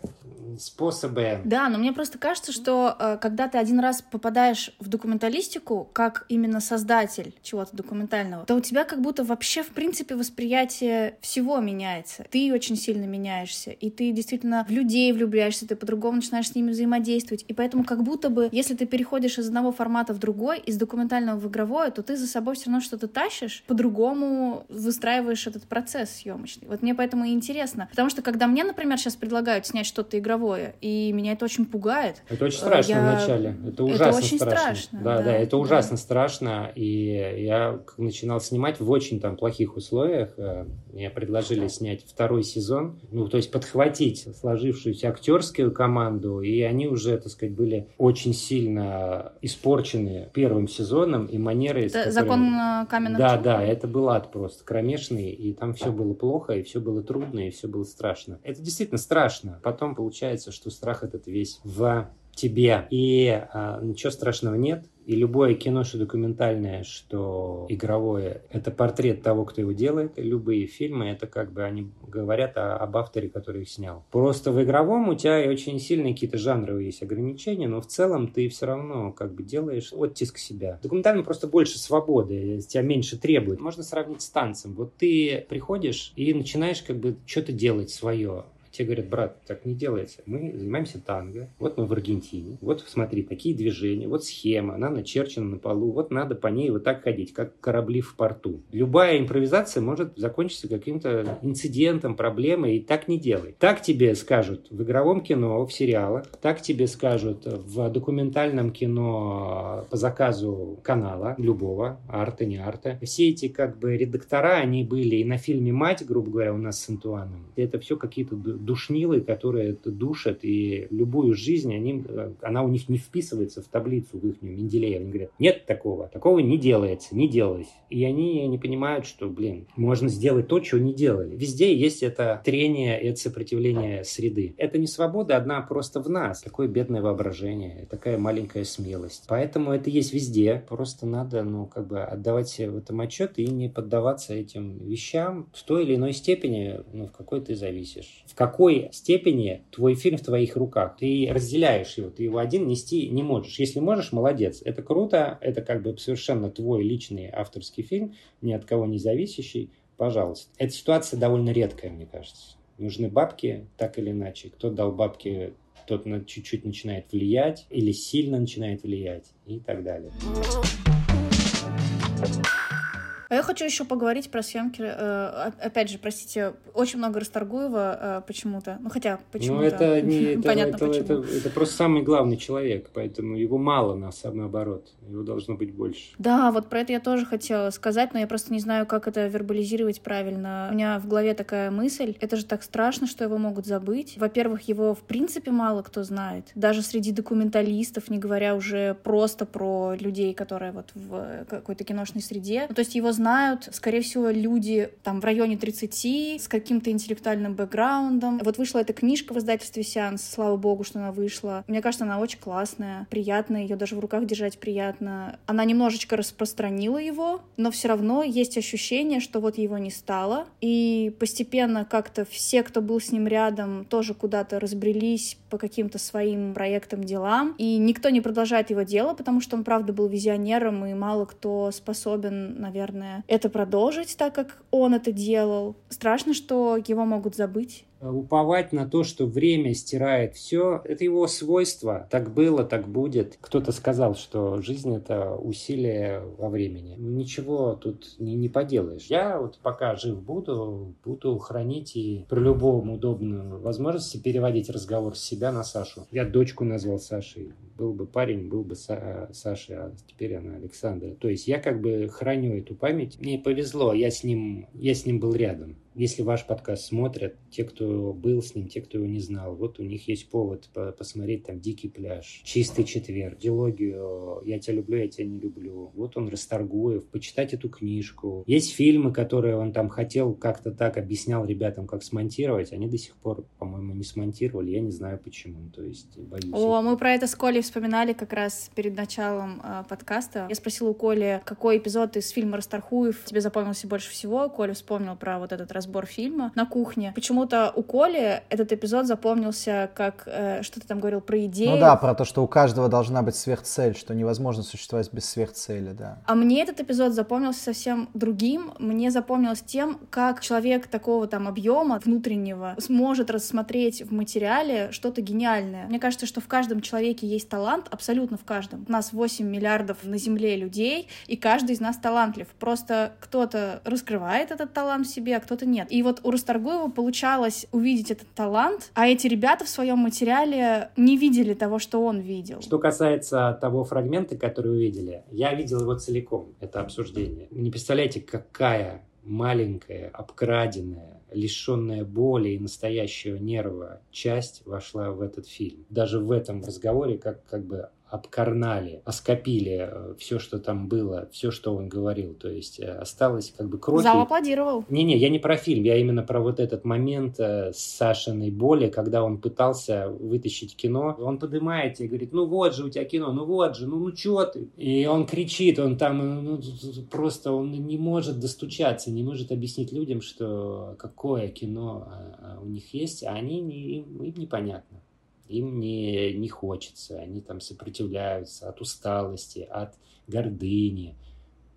способы. Да, но мне просто кажется, что э, когда ты один раз попадаешь в документалистику, как именно создатель чего-то документального, то у тебя как будто вообще, в принципе, восприятие всего меняется. Ты очень сильно меняешься, и ты действительно в людей влюбляешься, ты по-другому начинаешь с ними взаимодействовать. И поэтому как будто бы, если ты переходишь из одного формата в другой, из документального в игровое, то ты за собой все равно что-то тащишь, по-другому выстраиваешь этот процесс съемочный. Вот мне поэтому и интересно. Потому что когда мне, например, сейчас предлагают снять что-то игровое, игровое, и меня это очень пугает. Это очень страшно я... вначале, это ужасно это очень страшно. страшно. Да, да, да, это ужасно да. страшно, и я начинал снимать в очень там плохих условиях, э, мне предложили снять второй сезон, ну, то есть подхватить сложившуюся актерскую команду, и они уже, так сказать, были очень сильно испорчены первым сезоном, и манеры... Это которыми... Закон э, каменных Да, да, это был ад просто кромешный, и там все было плохо, и все было трудно, и все было страшно. Это действительно страшно. Потом получается получается, что страх этот весь в тебе. И а, ничего страшного нет. И любое кино, что документальное, что игровое, это портрет того, кто его делает. Любые фильмы, это как бы они говорят о, об авторе, который их снял. Просто в игровом у тебя очень сильные какие-то жанровые есть ограничения, но в целом ты все равно как бы делаешь оттиск себя. Документально просто больше свободы, тебя меньше требует. Можно сравнить с танцем. Вот ты приходишь и начинаешь как бы что-то делать свое. Те говорят, брат, так не делается. Мы занимаемся танго. Вот мы в Аргентине. Вот смотри, такие движения. Вот схема. Она начерчена на полу. Вот надо по ней вот так ходить, как корабли в порту. Любая импровизация может закончиться каким-то инцидентом, проблемой. И так не делай. Так тебе скажут в игровом кино, в сериалах. Так тебе скажут в документальном кино по заказу канала любого, арта, не арта. Все эти как бы редактора, они были и на фильме «Мать», грубо говоря, у нас с Антуаном. Это все какие-то душнилы, которые это душат, и любую жизнь, они, она у них не вписывается в таблицу в их Менделеева. Они говорят, нет такого, такого не делается, не делалось. И они не понимают, что, блин, можно сделать то, чего не делали. Везде есть это трение, это сопротивление среды. Это не свобода одна просто в нас. Такое бедное воображение, такая маленькая смелость. Поэтому это есть везде. Просто надо, ну, как бы отдавать себе в этом отчет и не поддаваться этим вещам в той или иной степени, ну, в какой ты зависишь. В какой степени твой фильм в твоих руках. Ты разделяешь его, ты его один нести не можешь. Если можешь, молодец. Это круто, это как бы совершенно твой личный авторский фильм, ни от кого не зависящий. пожалуйста. Эта ситуация довольно редкая, мне кажется. Нужны бабки, так или иначе. Кто дал бабки, тот на чуть-чуть начинает влиять или сильно начинает влиять и так далее. А я хочу еще поговорить про съемки. Э, опять же, простите, очень много Расторгуева э, почему-то. Ну, хотя, почему-то. Ну, это не... <laughs> Это, Понятно, это, почему. Это, это просто самый главный человек, поэтому его мало, на наоборот. Его должно быть больше. Да, вот про это я тоже хотела сказать, но я просто не знаю, как это вербализировать правильно. У меня в голове такая мысль. Это же так страшно, что его могут забыть. Во-первых, его в принципе мало кто знает. Даже среди документалистов, не говоря уже просто про людей, которые вот в какой-то киношной среде. Ну, то есть его знают, скорее всего, люди там в районе 30 с каким-то интеллектуальным бэкграундом. Вот вышла эта книжка в издательстве «Сеанс», слава богу, что она вышла. Мне кажется, она очень классная, приятная, ее даже в руках держать приятно. Она немножечко распространила его, но все равно есть ощущение, что вот его не стало. И постепенно как-то все, кто был с ним рядом, тоже куда-то разбрелись по каким-то своим проектам, делам. И никто не продолжает его дело, потому что он, правда, был визионером, и мало кто способен, наверное, это продолжить так, как он это делал. Страшно, что его могут забыть. Э, уповать на то, что время стирает все, это его свойство. Так было, так будет. Кто-то сказал, что жизнь — это усилие во времени. Ничего тут не, не поделаешь. Я вот пока жив буду, буду хранить и при любом удобном возможности переводить разговор с себя на Сашу. Я дочку назвал Сашей. Был бы парень, был бы Са Саша, а теперь она Александра. То есть я как бы храню эту память. Мне повезло, я с ним, я с ним был рядом. Если ваш подкаст смотрят, те, кто был с ним, те, кто его не знал, вот у них есть повод посмотреть там «Дикий пляж», «Чистый четверг», дилогию «Я тебя люблю, я тебя не люблю». Вот он Расторгуев, почитать эту книжку. Есть фильмы, которые он там хотел как-то так, объяснял ребятам, как смонтировать. Они до сих пор, по-моему, не смонтировали. Я не знаю почему. То есть боюсь. О, мы про это с Колей вспоминали как раз перед началом э, подкаста. Я спросила у Коли, какой эпизод из фильма Расторгуев тебе запомнился больше всего. Коля вспомнил про вот этот разбор фильма на кухне. Почему-то у Коли этот эпизод запомнился как э, что ты там говорил про идею. Ну да, про то, что у каждого должна быть сверхцель, что невозможно существовать без сверхцели, да. А мне этот эпизод запомнился совсем другим. Мне запомнилось тем, как человек такого там объема внутреннего сможет рассмотреть в материале что-то гениальное. Мне кажется, что в каждом человеке есть талант, абсолютно в каждом. У нас 8 миллиардов на Земле людей, и каждый из нас талантлив. Просто кто-то раскрывает этот талант в себе, а кто-то нет. И вот у Расторгуева получалось увидеть этот талант, а эти ребята в своем материале не видели того, что он видел. Что касается того фрагмента, который вы видели, я видел его целиком, это обсуждение. Не представляете, какая маленькая, обкраденная, лишенная боли и настоящего нерва часть вошла в этот фильм. Даже в этом разговоре как, как бы обкарнали, оскопили э, все, что там было, все, что он говорил. То есть э, осталось как бы кровь. Зал аплодировал. Не-не, я не про фильм, я именно про вот этот момент э, с Сашиной боли, когда он пытался вытащить кино. Он поднимает и говорит, ну вот же у тебя кино, ну вот же, ну, ну что ты? И он кричит, он там ну, просто он не может достучаться, не может объяснить людям, что какое кино у них есть, а они не, им непонятно им не, не хочется, они там сопротивляются от усталости, от гордыни,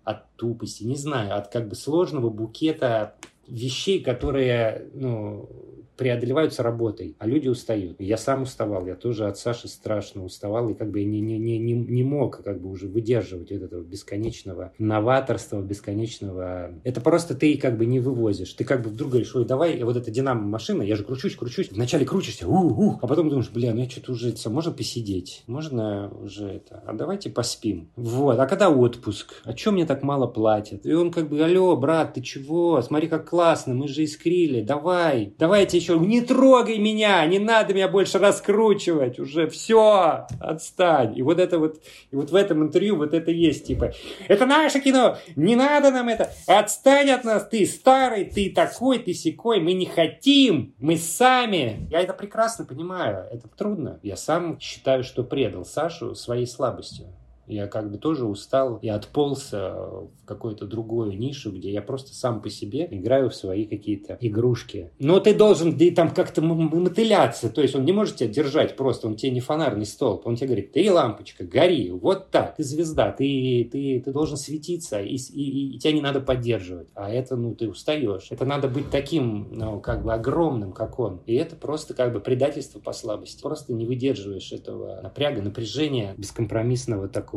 от тупости, не знаю, от как бы сложного букета вещей, которые, ну, преодолеваются работой, а люди устают. Я сам уставал, я тоже от Саши страшно уставал, и как бы не, не, не, не, не мог как бы уже выдерживать вот этого бесконечного новаторства, бесконечного... Это просто ты как бы не вывозишь. Ты как бы вдруг говоришь, ой, давай, вот эта динамо-машина, я же кручусь, кручусь. Вначале крутишься, у-у, а потом думаешь, бля, ну я что-то уже, это, можно посидеть, можно уже это, а давайте поспим. Вот, а когда отпуск? А чем мне так мало платят? И он как бы, алло, брат, ты чего? Смотри, как классно, мы же искрили, давай, давайте еще, не трогай меня, не надо меня больше раскручивать, уже все, отстань. И вот это вот, и вот в этом интервью вот это есть, типа, это наше кино, не надо нам это, отстань от нас, ты старый, ты такой, ты секой, мы не хотим, мы сами. Я это прекрасно понимаю, это трудно. Я сам считаю, что предал Сашу своей слабостью. Я как бы тоже устал и отполз в какую-то другую нишу, где я просто сам по себе играю в свои какие-то игрушки. Но ты должен да, там как-то мотыляться, то есть он не может тебя держать просто, он тебе не фонарный столб, он тебе говорит, ты лампочка, гори, вот так, ты звезда, ты, ты, ты должен светиться, и, и, и тебя не надо поддерживать. А это, ну, ты устаешь. Это надо быть таким, ну, как бы огромным, как он. И это просто как бы предательство по слабости. Просто не выдерживаешь этого напряга, напряжения бескомпромиссного такого.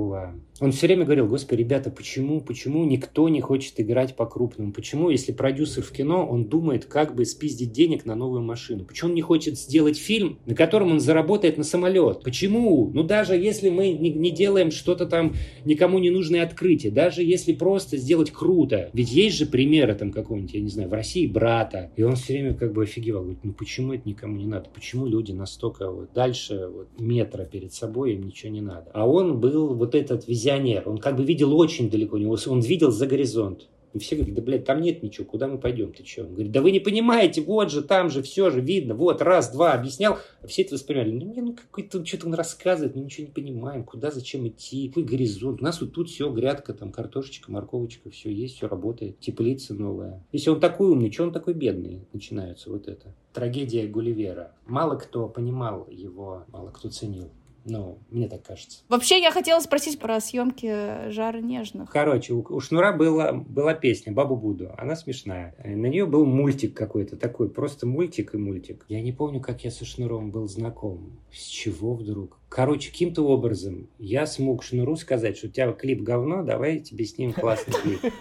Он все время говорил, господи, ребята, почему, почему никто не хочет играть по-крупному? Почему, если продюсер в кино, он думает, как бы спиздить денег на новую машину? Почему он не хочет сделать фильм, на котором он заработает на самолет? Почему? Ну, даже если мы не, не делаем что-то там никому не нужное открытие, даже если просто сделать круто. Ведь есть же примеры там какого-нибудь, я не знаю, в России брата, и он все время как бы офигевал, говорит, ну почему это никому не надо? Почему люди настолько вот дальше вот, метра перед собой, им ничего не надо? А он был вот этот визионер, он как бы видел очень далеко, он видел за горизонт. И все говорят, да, блядь, там нет ничего, куда мы пойдем, ты что? Он говорит, да вы не понимаете, вот же, там же, все же видно, вот, раз, два, объяснял. А все это воспринимали, ну, не, ну, какой-то, что-то он рассказывает, мы ничего не понимаем, куда, зачем идти, какой горизонт. У нас вот тут все, грядка, там, картошечка, морковочка, все есть, все работает, теплица новая. Если он такой умный, что он такой бедный? Начинается вот это. Трагедия Гулливера. Мало кто понимал его, мало кто ценил. Ну, мне так кажется. Вообще, я хотела спросить про съемки «Жара нежных». Короче, у, у Шнура была, была песня «Бабу Буду». Она смешная. На нее был мультик какой-то такой, просто мультик и мультик. Я не помню, как я со Шнуром был знаком. С чего вдруг? Короче, каким-то образом я смог Шнуру сказать, что у тебя клип говно, давай тебе снимем классный клип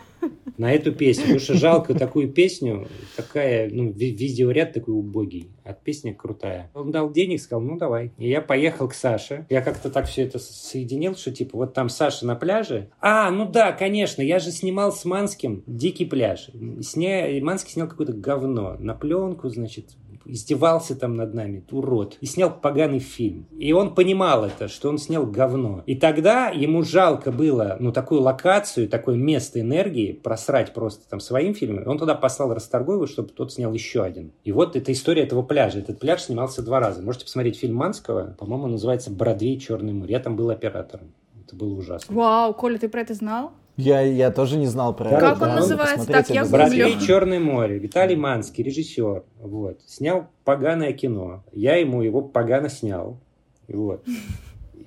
на эту песню. Потому что жалко такую песню, такая, ну, видеоряд такой убогий, а песня крутая. Он дал денег, сказал, ну, давай. И я поехал к Саше. Я как-то так все это соединил, что, типа, вот там Саша на пляже. А, ну да, конечно, я же снимал с Манским «Дикий пляж». Сня... Манский снял какое-то говно на пленку, значит, издевался там над нами, урод, и снял поганый фильм. И он понимал это, что он снял говно. И тогда ему жалко было, ну, такую локацию, такое место энергии просрать просто там своим фильмом. Он туда послал Расторгуева, чтобы тот снял еще один. И вот эта история этого пляжа. Этот пляж снимался два раза. Можете посмотреть фильм Манского. По-моему, называется «Бродвей. Черный море». Я там был оператором. Это было ужасно. Вау, Коля, ты про это знал? Я, я тоже не знал про это. Как он называется? Так, я Бродвей Черное море. Виталий Манский, режиссер. Вот. Снял поганое кино. Я ему его погано снял. Вот.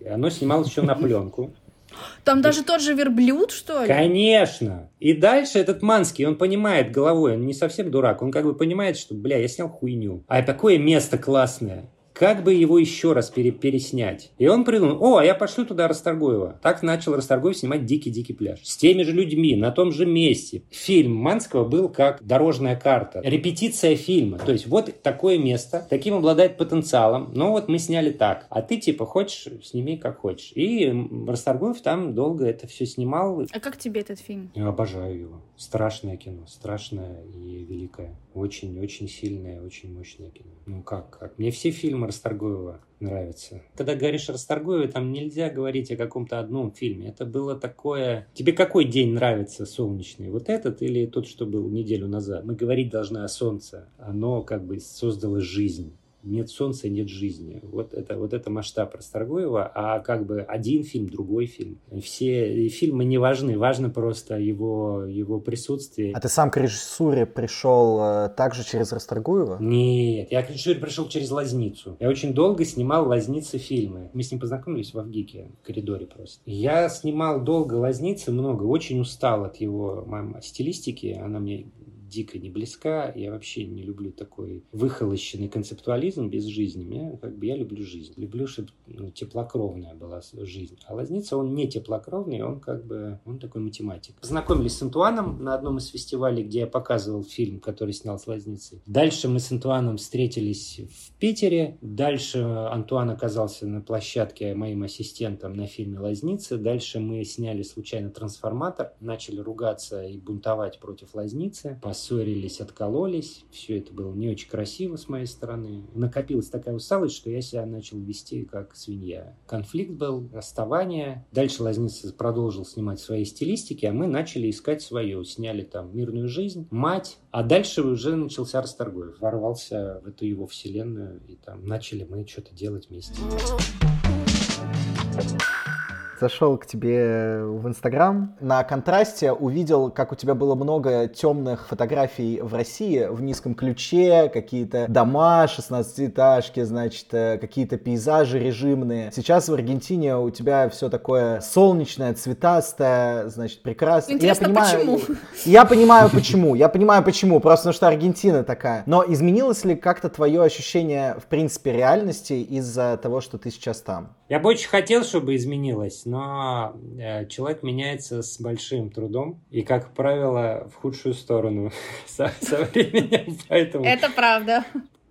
Оно снималось еще на пленку. Там даже тот же верблюд, что ли? Конечно. И дальше этот Манский, он понимает головой, он не совсем дурак, он как бы понимает, что, бля, я снял хуйню. А такое место классное как бы его еще раз пере переснять. И он придумал, о, я пошлю туда Расторгуева. Так начал Расторгуев снимать «Дикий-дикий пляж». С теми же людьми, на том же месте. Фильм Манского был как дорожная карта, репетиция фильма. То есть вот такое место, таким обладает потенциалом, но вот мы сняли так. А ты типа хочешь, сними как хочешь. И Расторгуев там долго это все снимал. А как тебе этот фильм? Я обожаю его. Страшное кино, страшное и великое. Очень-очень сильное, очень мощное кино. Ну как, как? Мне все фильмы Расторгуева нравятся. Когда говоришь о Расторгуеве, там нельзя говорить о каком-то одном фильме. Это было такое... Тебе какой день нравится солнечный? Вот этот или тот, что был неделю назад? Мы говорить должны о солнце. Оно как бы создало жизнь нет солнца, нет жизни. Вот это, вот это масштаб Расторгуева, а как бы один фильм, другой фильм. Все фильмы не важны, важно просто его, его присутствие. А ты сам к режиссуре пришел э, также через Расторгуева? Нет, я к режиссуре пришел через Лазницу. Я очень долго снимал Лазницы фильмы. Мы с ним познакомились в Авгике, в коридоре просто. Я снимал долго Лазницы, много, очень устал от его стилистики. Она мне дико не близка. Я вообще не люблю такой выхолощенный концептуализм без жизни. Мне, как бы, я люблю жизнь. Люблю, чтобы ну, теплокровная была жизнь. А Лазница, он не теплокровный, он как бы, он такой математик. Познакомились с Антуаном на одном из фестивалей, где я показывал фильм, который снял с Лазницей. Дальше мы с Антуаном встретились в Питере. Дальше Антуан оказался на площадке моим ассистентом на фильме «Лазница». Дальше мы сняли случайно «Трансформатор», начали ругаться и бунтовать против «Лазницы». По поссорились, откололись. Все это было не очень красиво с моей стороны. Накопилась такая усталость, что я себя начал вести как свинья. Конфликт был, расставание. Дальше Лазница продолжил снимать свои стилистики, а мы начали искать свое. Сняли там «Мирную жизнь», «Мать», а дальше уже начался Расторгуев. Ворвался в эту его вселенную, и там начали мы что-то делать вместе. Зашел к тебе в Инстаграм. На контрасте увидел, как у тебя было много темных фотографий в России в низком ключе, какие-то дома, 16-этажки, значит, э, какие-то пейзажи режимные. Сейчас в Аргентине у тебя все такое солнечное, цветастое, значит, прекрасно. Интересно, я понимаю, почему? Я понимаю, почему. Я понимаю, почему. Просто потому что Аргентина такая. Но изменилось ли как-то твое ощущение, в принципе, реальности из-за того, что ты сейчас там? Я бы очень хотел, чтобы изменилось, но э, человек меняется с большим трудом и, как правило, в худшую сторону <laughs> со, со временем. <laughs> Поэтому... Это правда.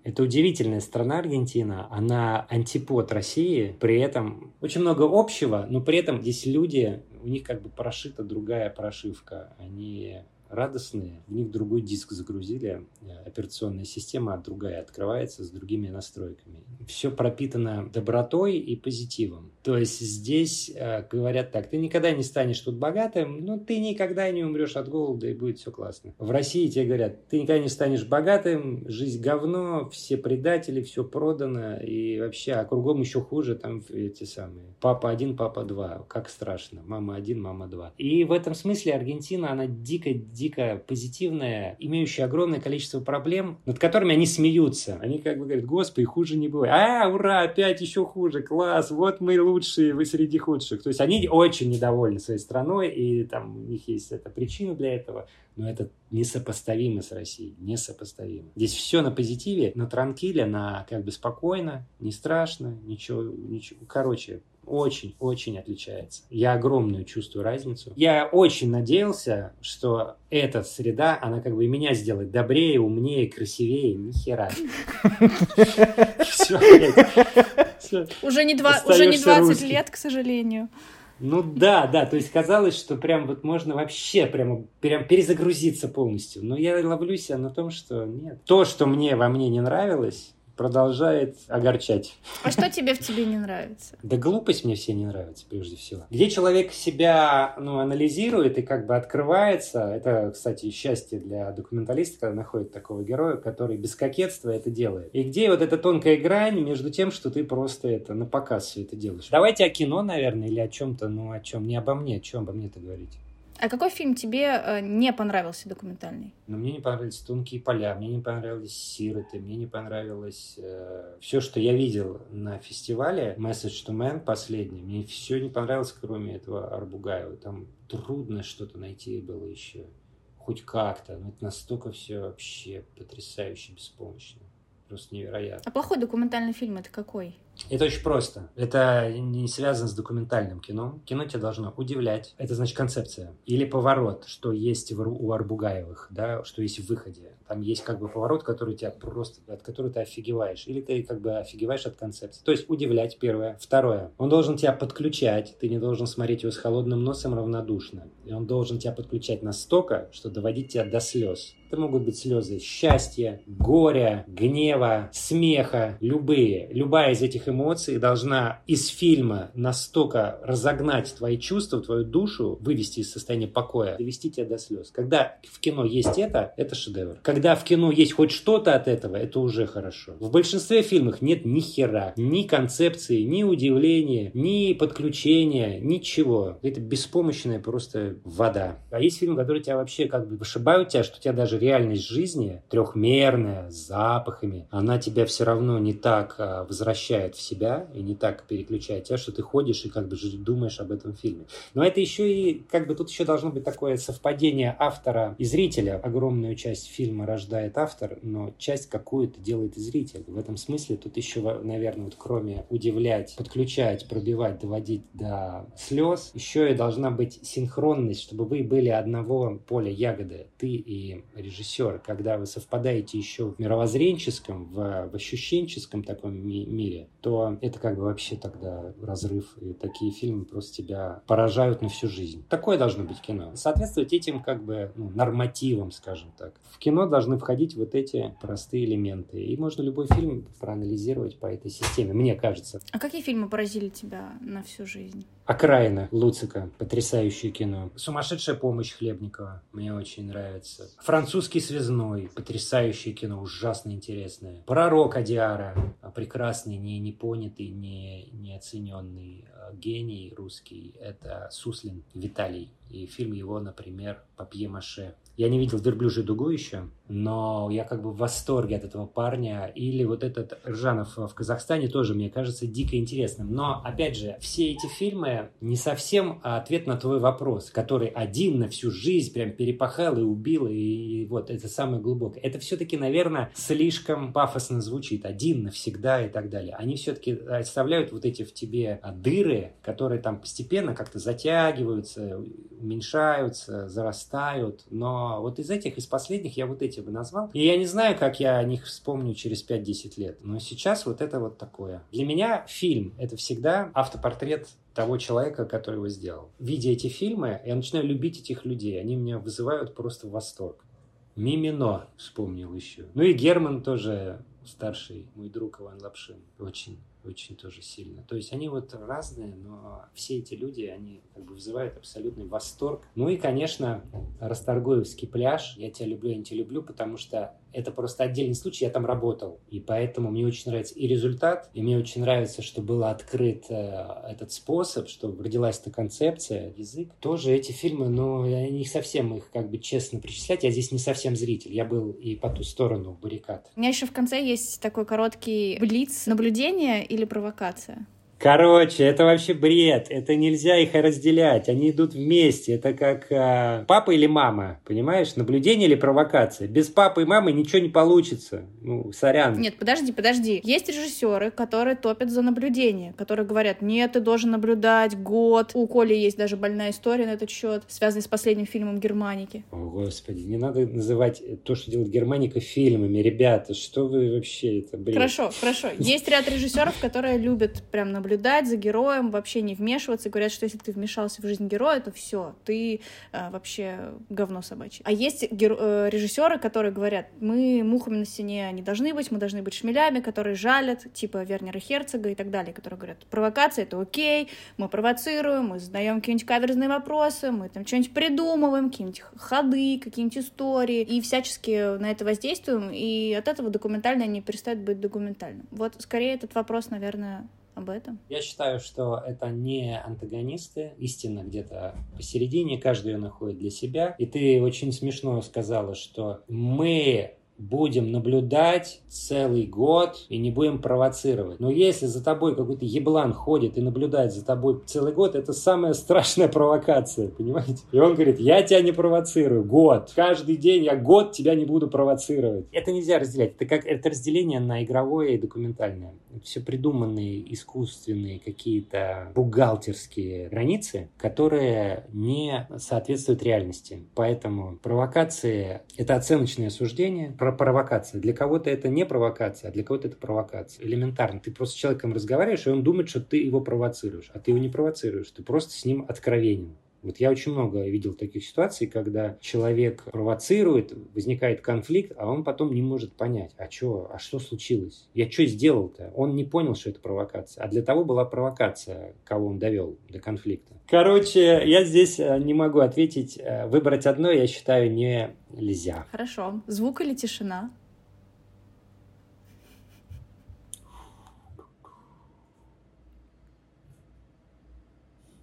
Это удивительная страна Аргентина, она антипод России, при этом очень много общего, но при этом здесь люди, у них как бы прошита другая прошивка, они радостные, в них другой диск загрузили, э, операционная система другая открывается с другими настройками. Все пропитано добротой и позитивом. То есть здесь э, говорят так, ты никогда не станешь тут богатым, но ты никогда не умрешь от голода и будет все классно. В России тебе говорят, ты никогда не станешь богатым, жизнь говно, все предатели, все продано и вообще, а кругом еще хуже, там эти самые, папа один, папа два, как страшно, мама один, мама два. И в этом смысле Аргентина, она дико дико позитивная, имеющая огромное количество проблем, над которыми они смеются. Они как бы говорят, господи, хуже не бывает. А, ура, опять еще хуже, класс, вот мы лучшие, вы среди худших. То есть они очень недовольны своей страной, и там у них есть эта причина для этого, но это несопоставимо с Россией, несопоставимо. Здесь все на позитиве, на транкиле, на как бы спокойно, не страшно, ничего, ничего. Короче, очень-очень отличается. Я огромную чувствую разницу. Я очень надеялся, что эта среда, она как бы меня сделает добрее, умнее, красивее. Ни хера. Уже не 20 лет, к сожалению. Ну да, да, то есть казалось, что прям вот можно вообще прямо прям перезагрузиться полностью. Но я ловлю себя на том, что нет. То, что мне во мне не нравилось, продолжает огорчать. А что тебе в тебе не нравится? Да глупость мне все не нравится, прежде всего. Где человек себя ну, анализирует и как бы открывается, это, кстати, счастье для документалиста, когда находит такого героя, который без кокетства это делает. И где вот эта тонкая грань между тем, что ты просто это на показ все это делаешь. Давайте о кино, наверное, или о чем-то, ну о чем, не обо мне, о чем обо мне-то говорить. А какой фильм тебе э, не понравился документальный? Ну, мне не понравились «Тонкие поля», мне не понравились «Сироты», мне не понравилось э, все, что я видел на фестивале «Message to Man» последний. Мне все не понравилось, кроме этого Арбугаева. Там трудно что-то найти было еще. Хоть как-то. Но это настолько все вообще потрясающе беспомощно. Просто невероятно. А плохой документальный фильм это какой? Это очень просто. Это не связано с документальным кино. Кино тебя должно удивлять. Это значит концепция. Или поворот, что есть у Арбугаевых, да, что есть в выходе. Там есть как бы поворот, который тебя просто, от которого ты офигеваешь. Или ты как бы офигеваешь от концепции. То есть удивлять, первое. Второе. Он должен тебя подключать. Ты не должен смотреть его с холодным носом равнодушно. И он должен тебя подключать настолько, что доводить тебя до слез. Это могут быть слезы счастья, горя, гнева, смеха, любые. Любая из этих эмоций должна из фильма настолько разогнать твои чувства, твою душу, вывести из состояния покоя, довести тебя до слез. Когда в кино есть это, это шедевр. Когда в кино есть хоть что-то от этого, это уже хорошо. В большинстве фильмов нет ни хера, ни концепции, ни удивления, ни подключения, ничего. Это беспомощная просто вода. А есть фильмы, которые тебя вообще как бы вышибают тебя, что тебя даже реальность жизни трехмерная, с запахами, она тебя все равно не так а, возвращает в себя и не так переключает тебя, что ты ходишь и как бы думаешь об этом фильме. Но это еще и, как бы тут еще должно быть такое совпадение автора и зрителя. Огромную часть фильма рождает автор, но часть какую-то делает и зритель. В этом смысле тут еще, наверное, вот кроме удивлять, подключать, пробивать, доводить до слез, еще и должна быть синхронность, чтобы вы были одного поля ягоды, ты и режиссер, когда вы совпадаете еще в мировоззренческом, в, в ощущенческом таком ми- мире, то это как бы вообще тогда разрыв. И такие фильмы просто тебя поражают на всю жизнь. Такое должно быть кино. Соответствовать этим как бы ну, нормативам, скажем так. В кино должны входить вот эти простые элементы. И можно любой фильм проанализировать по этой системе, мне кажется. А какие фильмы поразили тебя на всю жизнь? Окраина Луцика. Потрясающее кино. Сумасшедшая помощь Хлебникова. Мне очень нравится. Французский связной. Потрясающее кино. Ужасно интересное. Пророк Адиара. Прекрасный, не, не понятый, не, не оцененный а, гений русский. Это Суслин Виталий. И фильм его, например, «Папье-маше». Я не видел «Верблюжью дугу» еще, но я как бы в восторге от этого парня. Или вот этот Ржанов в Казахстане тоже, мне кажется, дико интересным. Но, опять же, все эти фильмы не совсем ответ на твой вопрос, который один на всю жизнь прям перепахал и убил, и вот это самое глубокое. Это все-таки, наверное, слишком пафосно звучит. Один навсегда и так далее. Они все-таки оставляют вот эти в тебе дыры, которые там постепенно как-то затягиваются, уменьшаются, зарастают, но вот из этих, из последних я вот эти бы назвал. И я не знаю, как я о них вспомню через 5-10 лет. Но сейчас вот это вот такое. Для меня фильм — это всегда автопортрет того человека, который его сделал. Видя эти фильмы, я начинаю любить этих людей. Они меня вызывают просто восторг. Мимино вспомнил еще. Ну и Герман тоже старший, мой друг Иван Лапшин. Очень очень тоже сильно. То есть они вот разные, но все эти люди, они как бы вызывают абсолютный восторг. Ну и, конечно, Расторгуевский пляж. Я тебя люблю, я не тебя люблю, потому что это просто отдельный случай, я там работал. И поэтому мне очень нравится и результат, и мне очень нравится, что был открыт э, этот способ, что родилась эта концепция, язык. Тоже эти фильмы, но я не совсем их как бы честно причислять. Я здесь не совсем зритель. Я был и по ту сторону баррикад. У меня еще в конце есть такой короткий блиц наблюдения или провокация. Короче, это вообще бред. Это нельзя их разделять. Они идут вместе. Это как э, папа или мама. Понимаешь? Наблюдение или провокация. Без папы и мамы ничего не получится. Ну, сорян. Нет, подожди, подожди. Есть режиссеры, которые топят за наблюдение, которые говорят, нет, ты должен наблюдать год. У Коли есть даже больная история на этот счет, связанная с последним фильмом Германики. О, Господи, не надо называть то, что делает Германика, фильмами. Ребята, что вы вообще это бред? Хорошо, хорошо. Есть ряд режиссеров, которые любят прям наблюдать наблюдать за героем, вообще не вмешиваться. Говорят, что если ты вмешался в жизнь героя, то все, ты э, вообще говно собачье. А есть гер... э, режиссеры, которые говорят, мы мухами на стене не должны быть, мы должны быть шмелями, которые жалят, типа Вернера Херцога и так далее, которые говорят, провокация — это окей, мы провоцируем, мы задаем какие-нибудь каверзные вопросы, мы там что-нибудь придумываем, какие-нибудь ходы, какие-нибудь истории, и всячески на это воздействуем, и от этого документальное не перестает быть документальным. Вот скорее этот вопрос, наверное, об этом? Я считаю, что это не антагонисты, истина где-то посередине, каждый ее находит для себя. И ты очень смешно сказала, что мы будем наблюдать целый год и не будем провоцировать. Но если за тобой какой-то еблан ходит и наблюдает за тобой целый год, это самая страшная провокация, понимаете? И он говорит, я тебя не провоцирую, год. Каждый день я год тебя не буду провоцировать. Это нельзя разделять. Это как это разделение на игровое и документальное. все придуманные искусственные какие-то бухгалтерские границы, которые не соответствуют реальности. Поэтому провокации — это оценочное суждение, про провокация. Для кого-то это не провокация, а для кого-то это провокация. Элементарно. Ты просто с человеком разговариваешь, и он думает, что ты его провоцируешь. А ты его не провоцируешь, ты просто с ним откровенен. Вот я очень много видел таких ситуаций, когда человек провоцирует, возникает конфликт, а он потом не может понять, а что, а что случилось? Я что сделал-то? Он не понял, что это провокация. А для того была провокация, кого он довел до конфликта. Короче, я здесь э, не могу ответить. Э, выбрать одно, я считаю, нельзя. Хорошо. Звук или тишина?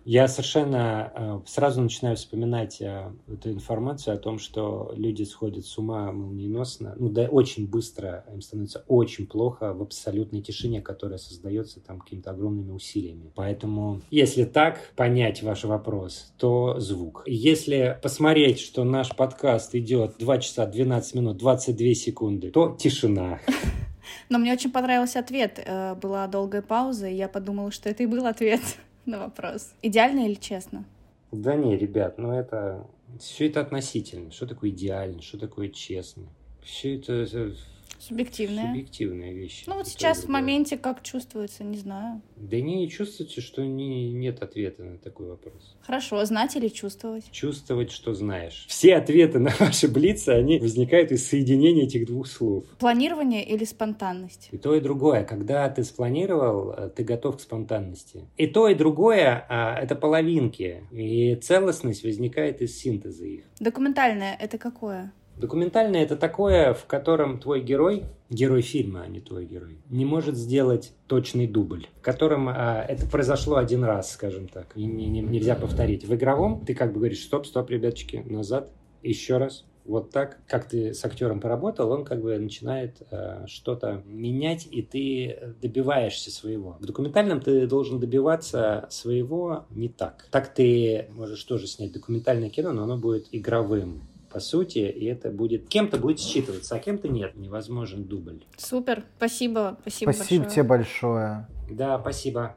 Я совершенно э, сразу начинаю вспоминать э, эту информацию о том, что люди сходят с ума молниеносно, ну да, очень быстро, им становится очень плохо в абсолютной тишине, которая создается там какими-то огромными усилиями. Поэтому, если так понять ваш вопрос, то звук. Если посмотреть, что наш подкаст идет 2 часа 12 минут 22 секунды, то тишина. <laughs> Но мне очень понравился ответ. Э, была долгая пауза, и я подумала, что это и был ответ на вопрос. Идеально или честно? Да не, ребят, ну это... Все это относительно. Что такое идеально, что такое честно? Все это... Субъективная. Субъективная вещь. Ну вот сейчас в моменте как чувствуется, не знаю. Да не чувствуете, что не, нет ответа на такой вопрос. Хорошо, знать или чувствовать? Чувствовать, что знаешь. Все ответы на ваши блицы, они возникают из соединения этих двух слов. Планирование или спонтанность? И то, и другое. Когда ты спланировал, э, ты готов к спонтанности. И то, и другое а, это половинки. И целостность возникает из синтеза их. Документальное — это какое? Документальное это такое, в котором твой герой, герой фильма, а не твой герой, не может сделать точный дубль, в котором а, это произошло один раз, скажем так, и не- не- нельзя повторить. В игровом ты как бы говоришь, стоп, стоп, ребятчики, назад, еще раз, вот так, как ты с актером поработал, он как бы начинает э, что-то менять, и ты добиваешься своего. В документальном ты должен добиваться своего не так. Так ты можешь тоже снять документальное кино, но оно будет игровым по сути, и это будет кем-то будет считываться, а кем-то нет. Невозможен дубль. Супер, спасибо, спасибо, Спасибо большое. тебе большое. Да, спасибо.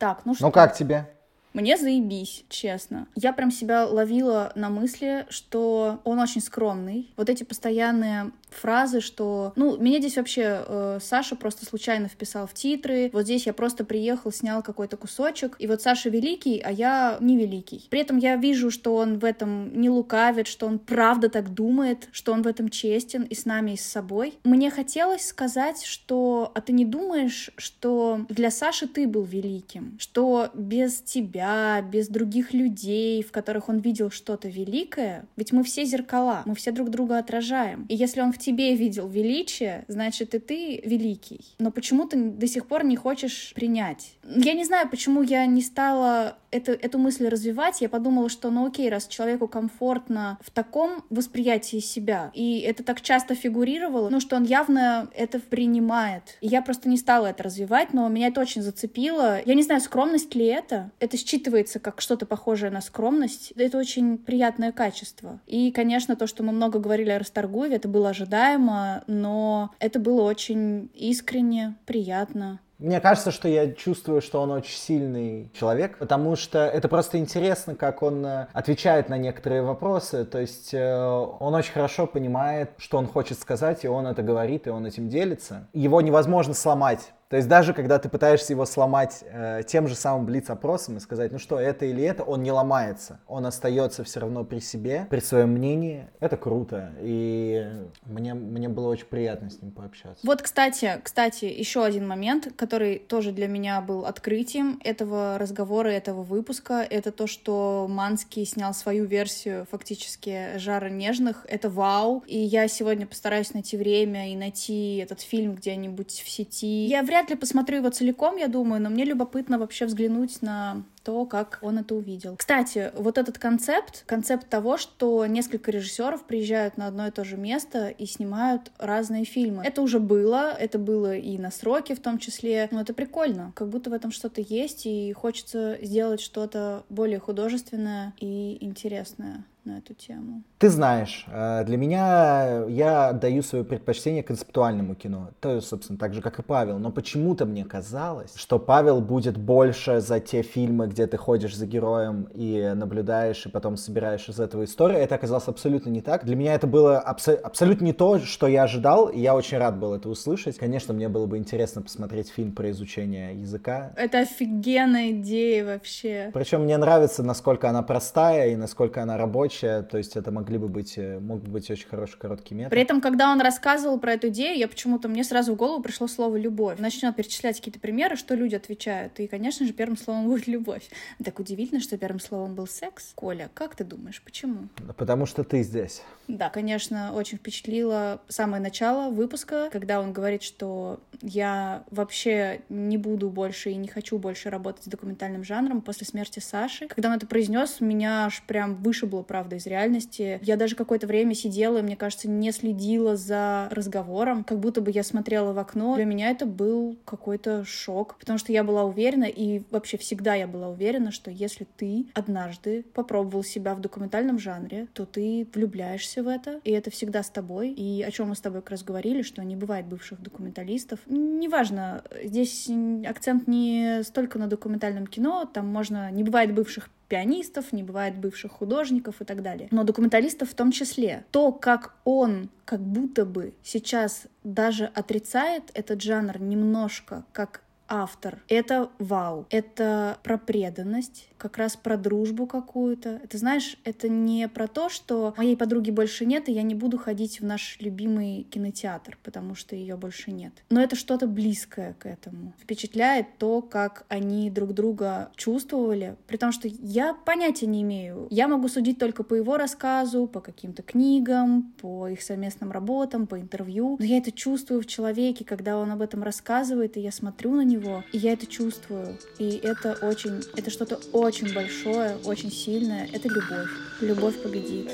Так, ну что? Ну как тебе? Мне заебись, честно. Я прям себя ловила на мысли, что он очень скромный. Вот эти постоянные фразы, что... Ну, меня здесь вообще э, Саша просто случайно вписал в титры. Вот здесь я просто приехал, снял какой-то кусочек. И вот Саша великий, а я не великий. При этом я вижу, что он в этом не лукавит, что он правда так думает, что он в этом честен и с нами, и с собой. Мне хотелось сказать, что... А ты не думаешь, что для Саши ты был великим? Что без тебя, без других людей, в которых он видел что-то великое, ведь мы все зеркала, мы все друг друга отражаем. И если он тебе видел величие, значит и ты великий. Но почему ты до сих пор не хочешь принять? Я не знаю, почему я не стала эту, эту мысль развивать. Я подумала, что ну окей, раз человеку комфортно в таком восприятии себя, и это так часто фигурировало, ну что он явно это принимает. И я просто не стала это развивать, но меня это очень зацепило. Я не знаю, скромность ли это. Это считывается как что-то похожее на скромность. Это очень приятное качество. И, конечно, то, что мы много говорили о Расторгуеве, это было ожидаемо, но это было очень искренне, приятно. Мне кажется, что я чувствую, что он очень сильный человек, потому что это просто интересно, как он э, отвечает на некоторые вопросы. То есть э, он очень хорошо понимает, что он хочет сказать, и он это говорит, и он этим делится. Его невозможно сломать. То есть даже когда ты пытаешься его сломать э, тем же самым блиц-опросом и сказать, ну что, это или это, он не ломается. Он остается все равно при себе, при своем мнении. Это круто. И мне, мне было очень приятно с ним пообщаться. Вот, кстати, кстати, еще один момент, который тоже для меня был открытием этого разговора, этого выпуска, это то, что Манский снял свою версию фактически «Жара нежных». Это вау. И я сегодня постараюсь найти время и найти этот фильм где-нибудь в сети. Я вряд ли посмотрю его целиком, я думаю, но мне любопытно вообще взглянуть на то, как он это увидел. Кстати, вот этот концепт, концепт того, что несколько режиссеров приезжают на одно и то же место и снимают разные фильмы. Это уже было, это было и на сроки в том числе, но это прикольно. Как будто в этом что-то есть, и хочется сделать что-то более художественное и интересное на эту тему. Ты знаешь, э, для меня я отдаю свое предпочтение концептуальному кино. То есть, собственно, так же, как и Павел. Но почему-то мне казалось, что Павел будет больше за те фильмы, где ты ходишь за героем и наблюдаешь, и потом собираешь из этого историю. Это оказалось абсолютно не так. Для меня это было абсо- абсолютно не то, что я ожидал, и я очень рад был это услышать. Конечно, мне было бы интересно посмотреть фильм про изучение языка. Это офигенная идея вообще. Причем мне нравится, насколько она простая и насколько она рабочая. То есть это могли бы быть, э, мог бы быть очень хороший короткий метр. При этом, когда он рассказывал про эту идею, я почему-то, мне сразу в голову пришло слово «любовь». Начнет перечислять какие-то примеры, что люди отвечают. И, конечно же, первым словом будет «любовь». <laughs> Так удивительно, что первым словом был секс. Коля, как ты думаешь, почему? Потому что ты здесь. Да, конечно, очень впечатлило самое начало выпуска, когда он говорит, что я вообще не буду больше и не хочу больше работать с документальным жанром после смерти Саши. Когда он это произнес, меня аж прям вышибло, правда, из реальности. Я даже какое-то время сидела и, мне кажется, не следила за разговором, как будто бы я смотрела в окно. Для меня это был какой-то шок, потому что я была уверена, и вообще всегда я была уверена, что если ты однажды попробовал себя в документальном жанре, то ты влюбляешься в это, и это всегда с тобой. И о чем мы с тобой как раз говорили, что не бывает бывших документалистов. Неважно, здесь акцент не столько на документальном кино, там можно... Не бывает бывших пианистов, не бывает бывших художников и так далее. Но документалистов в том числе. То, как он как будто бы сейчас даже отрицает этот жанр немножко, как автор. Это вау. Это про преданность, как раз про дружбу какую-то. Это, знаешь, это не про то, что моей подруги больше нет, и я не буду ходить в наш любимый кинотеатр, потому что ее больше нет. Но это что-то близкое к этому. Впечатляет то, как они друг друга чувствовали, при том, что я понятия не имею. Я могу судить только по его рассказу, по каким-то книгам, по их совместным работам, по интервью. Но я это чувствую в человеке, когда он об этом рассказывает, и я смотрю на него, и я это чувствую. И это очень, это что-то очень большое, очень сильное. Это любовь. Любовь победит.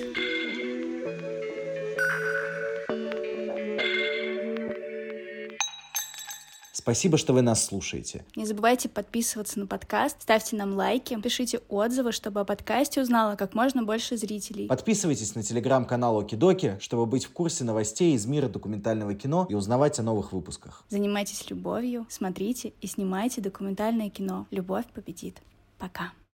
Спасибо, что вы нас слушаете. Не забывайте подписываться на подкаст, ставьте нам лайки, пишите отзывы, чтобы о подкасте узнало как можно больше зрителей. Подписывайтесь на телеграм-канал Окидоки, чтобы быть в курсе новостей из мира документального кино и узнавать о новых выпусках. Занимайтесь любовью, смотрите и снимайте документальное кино. Любовь победит. Пока.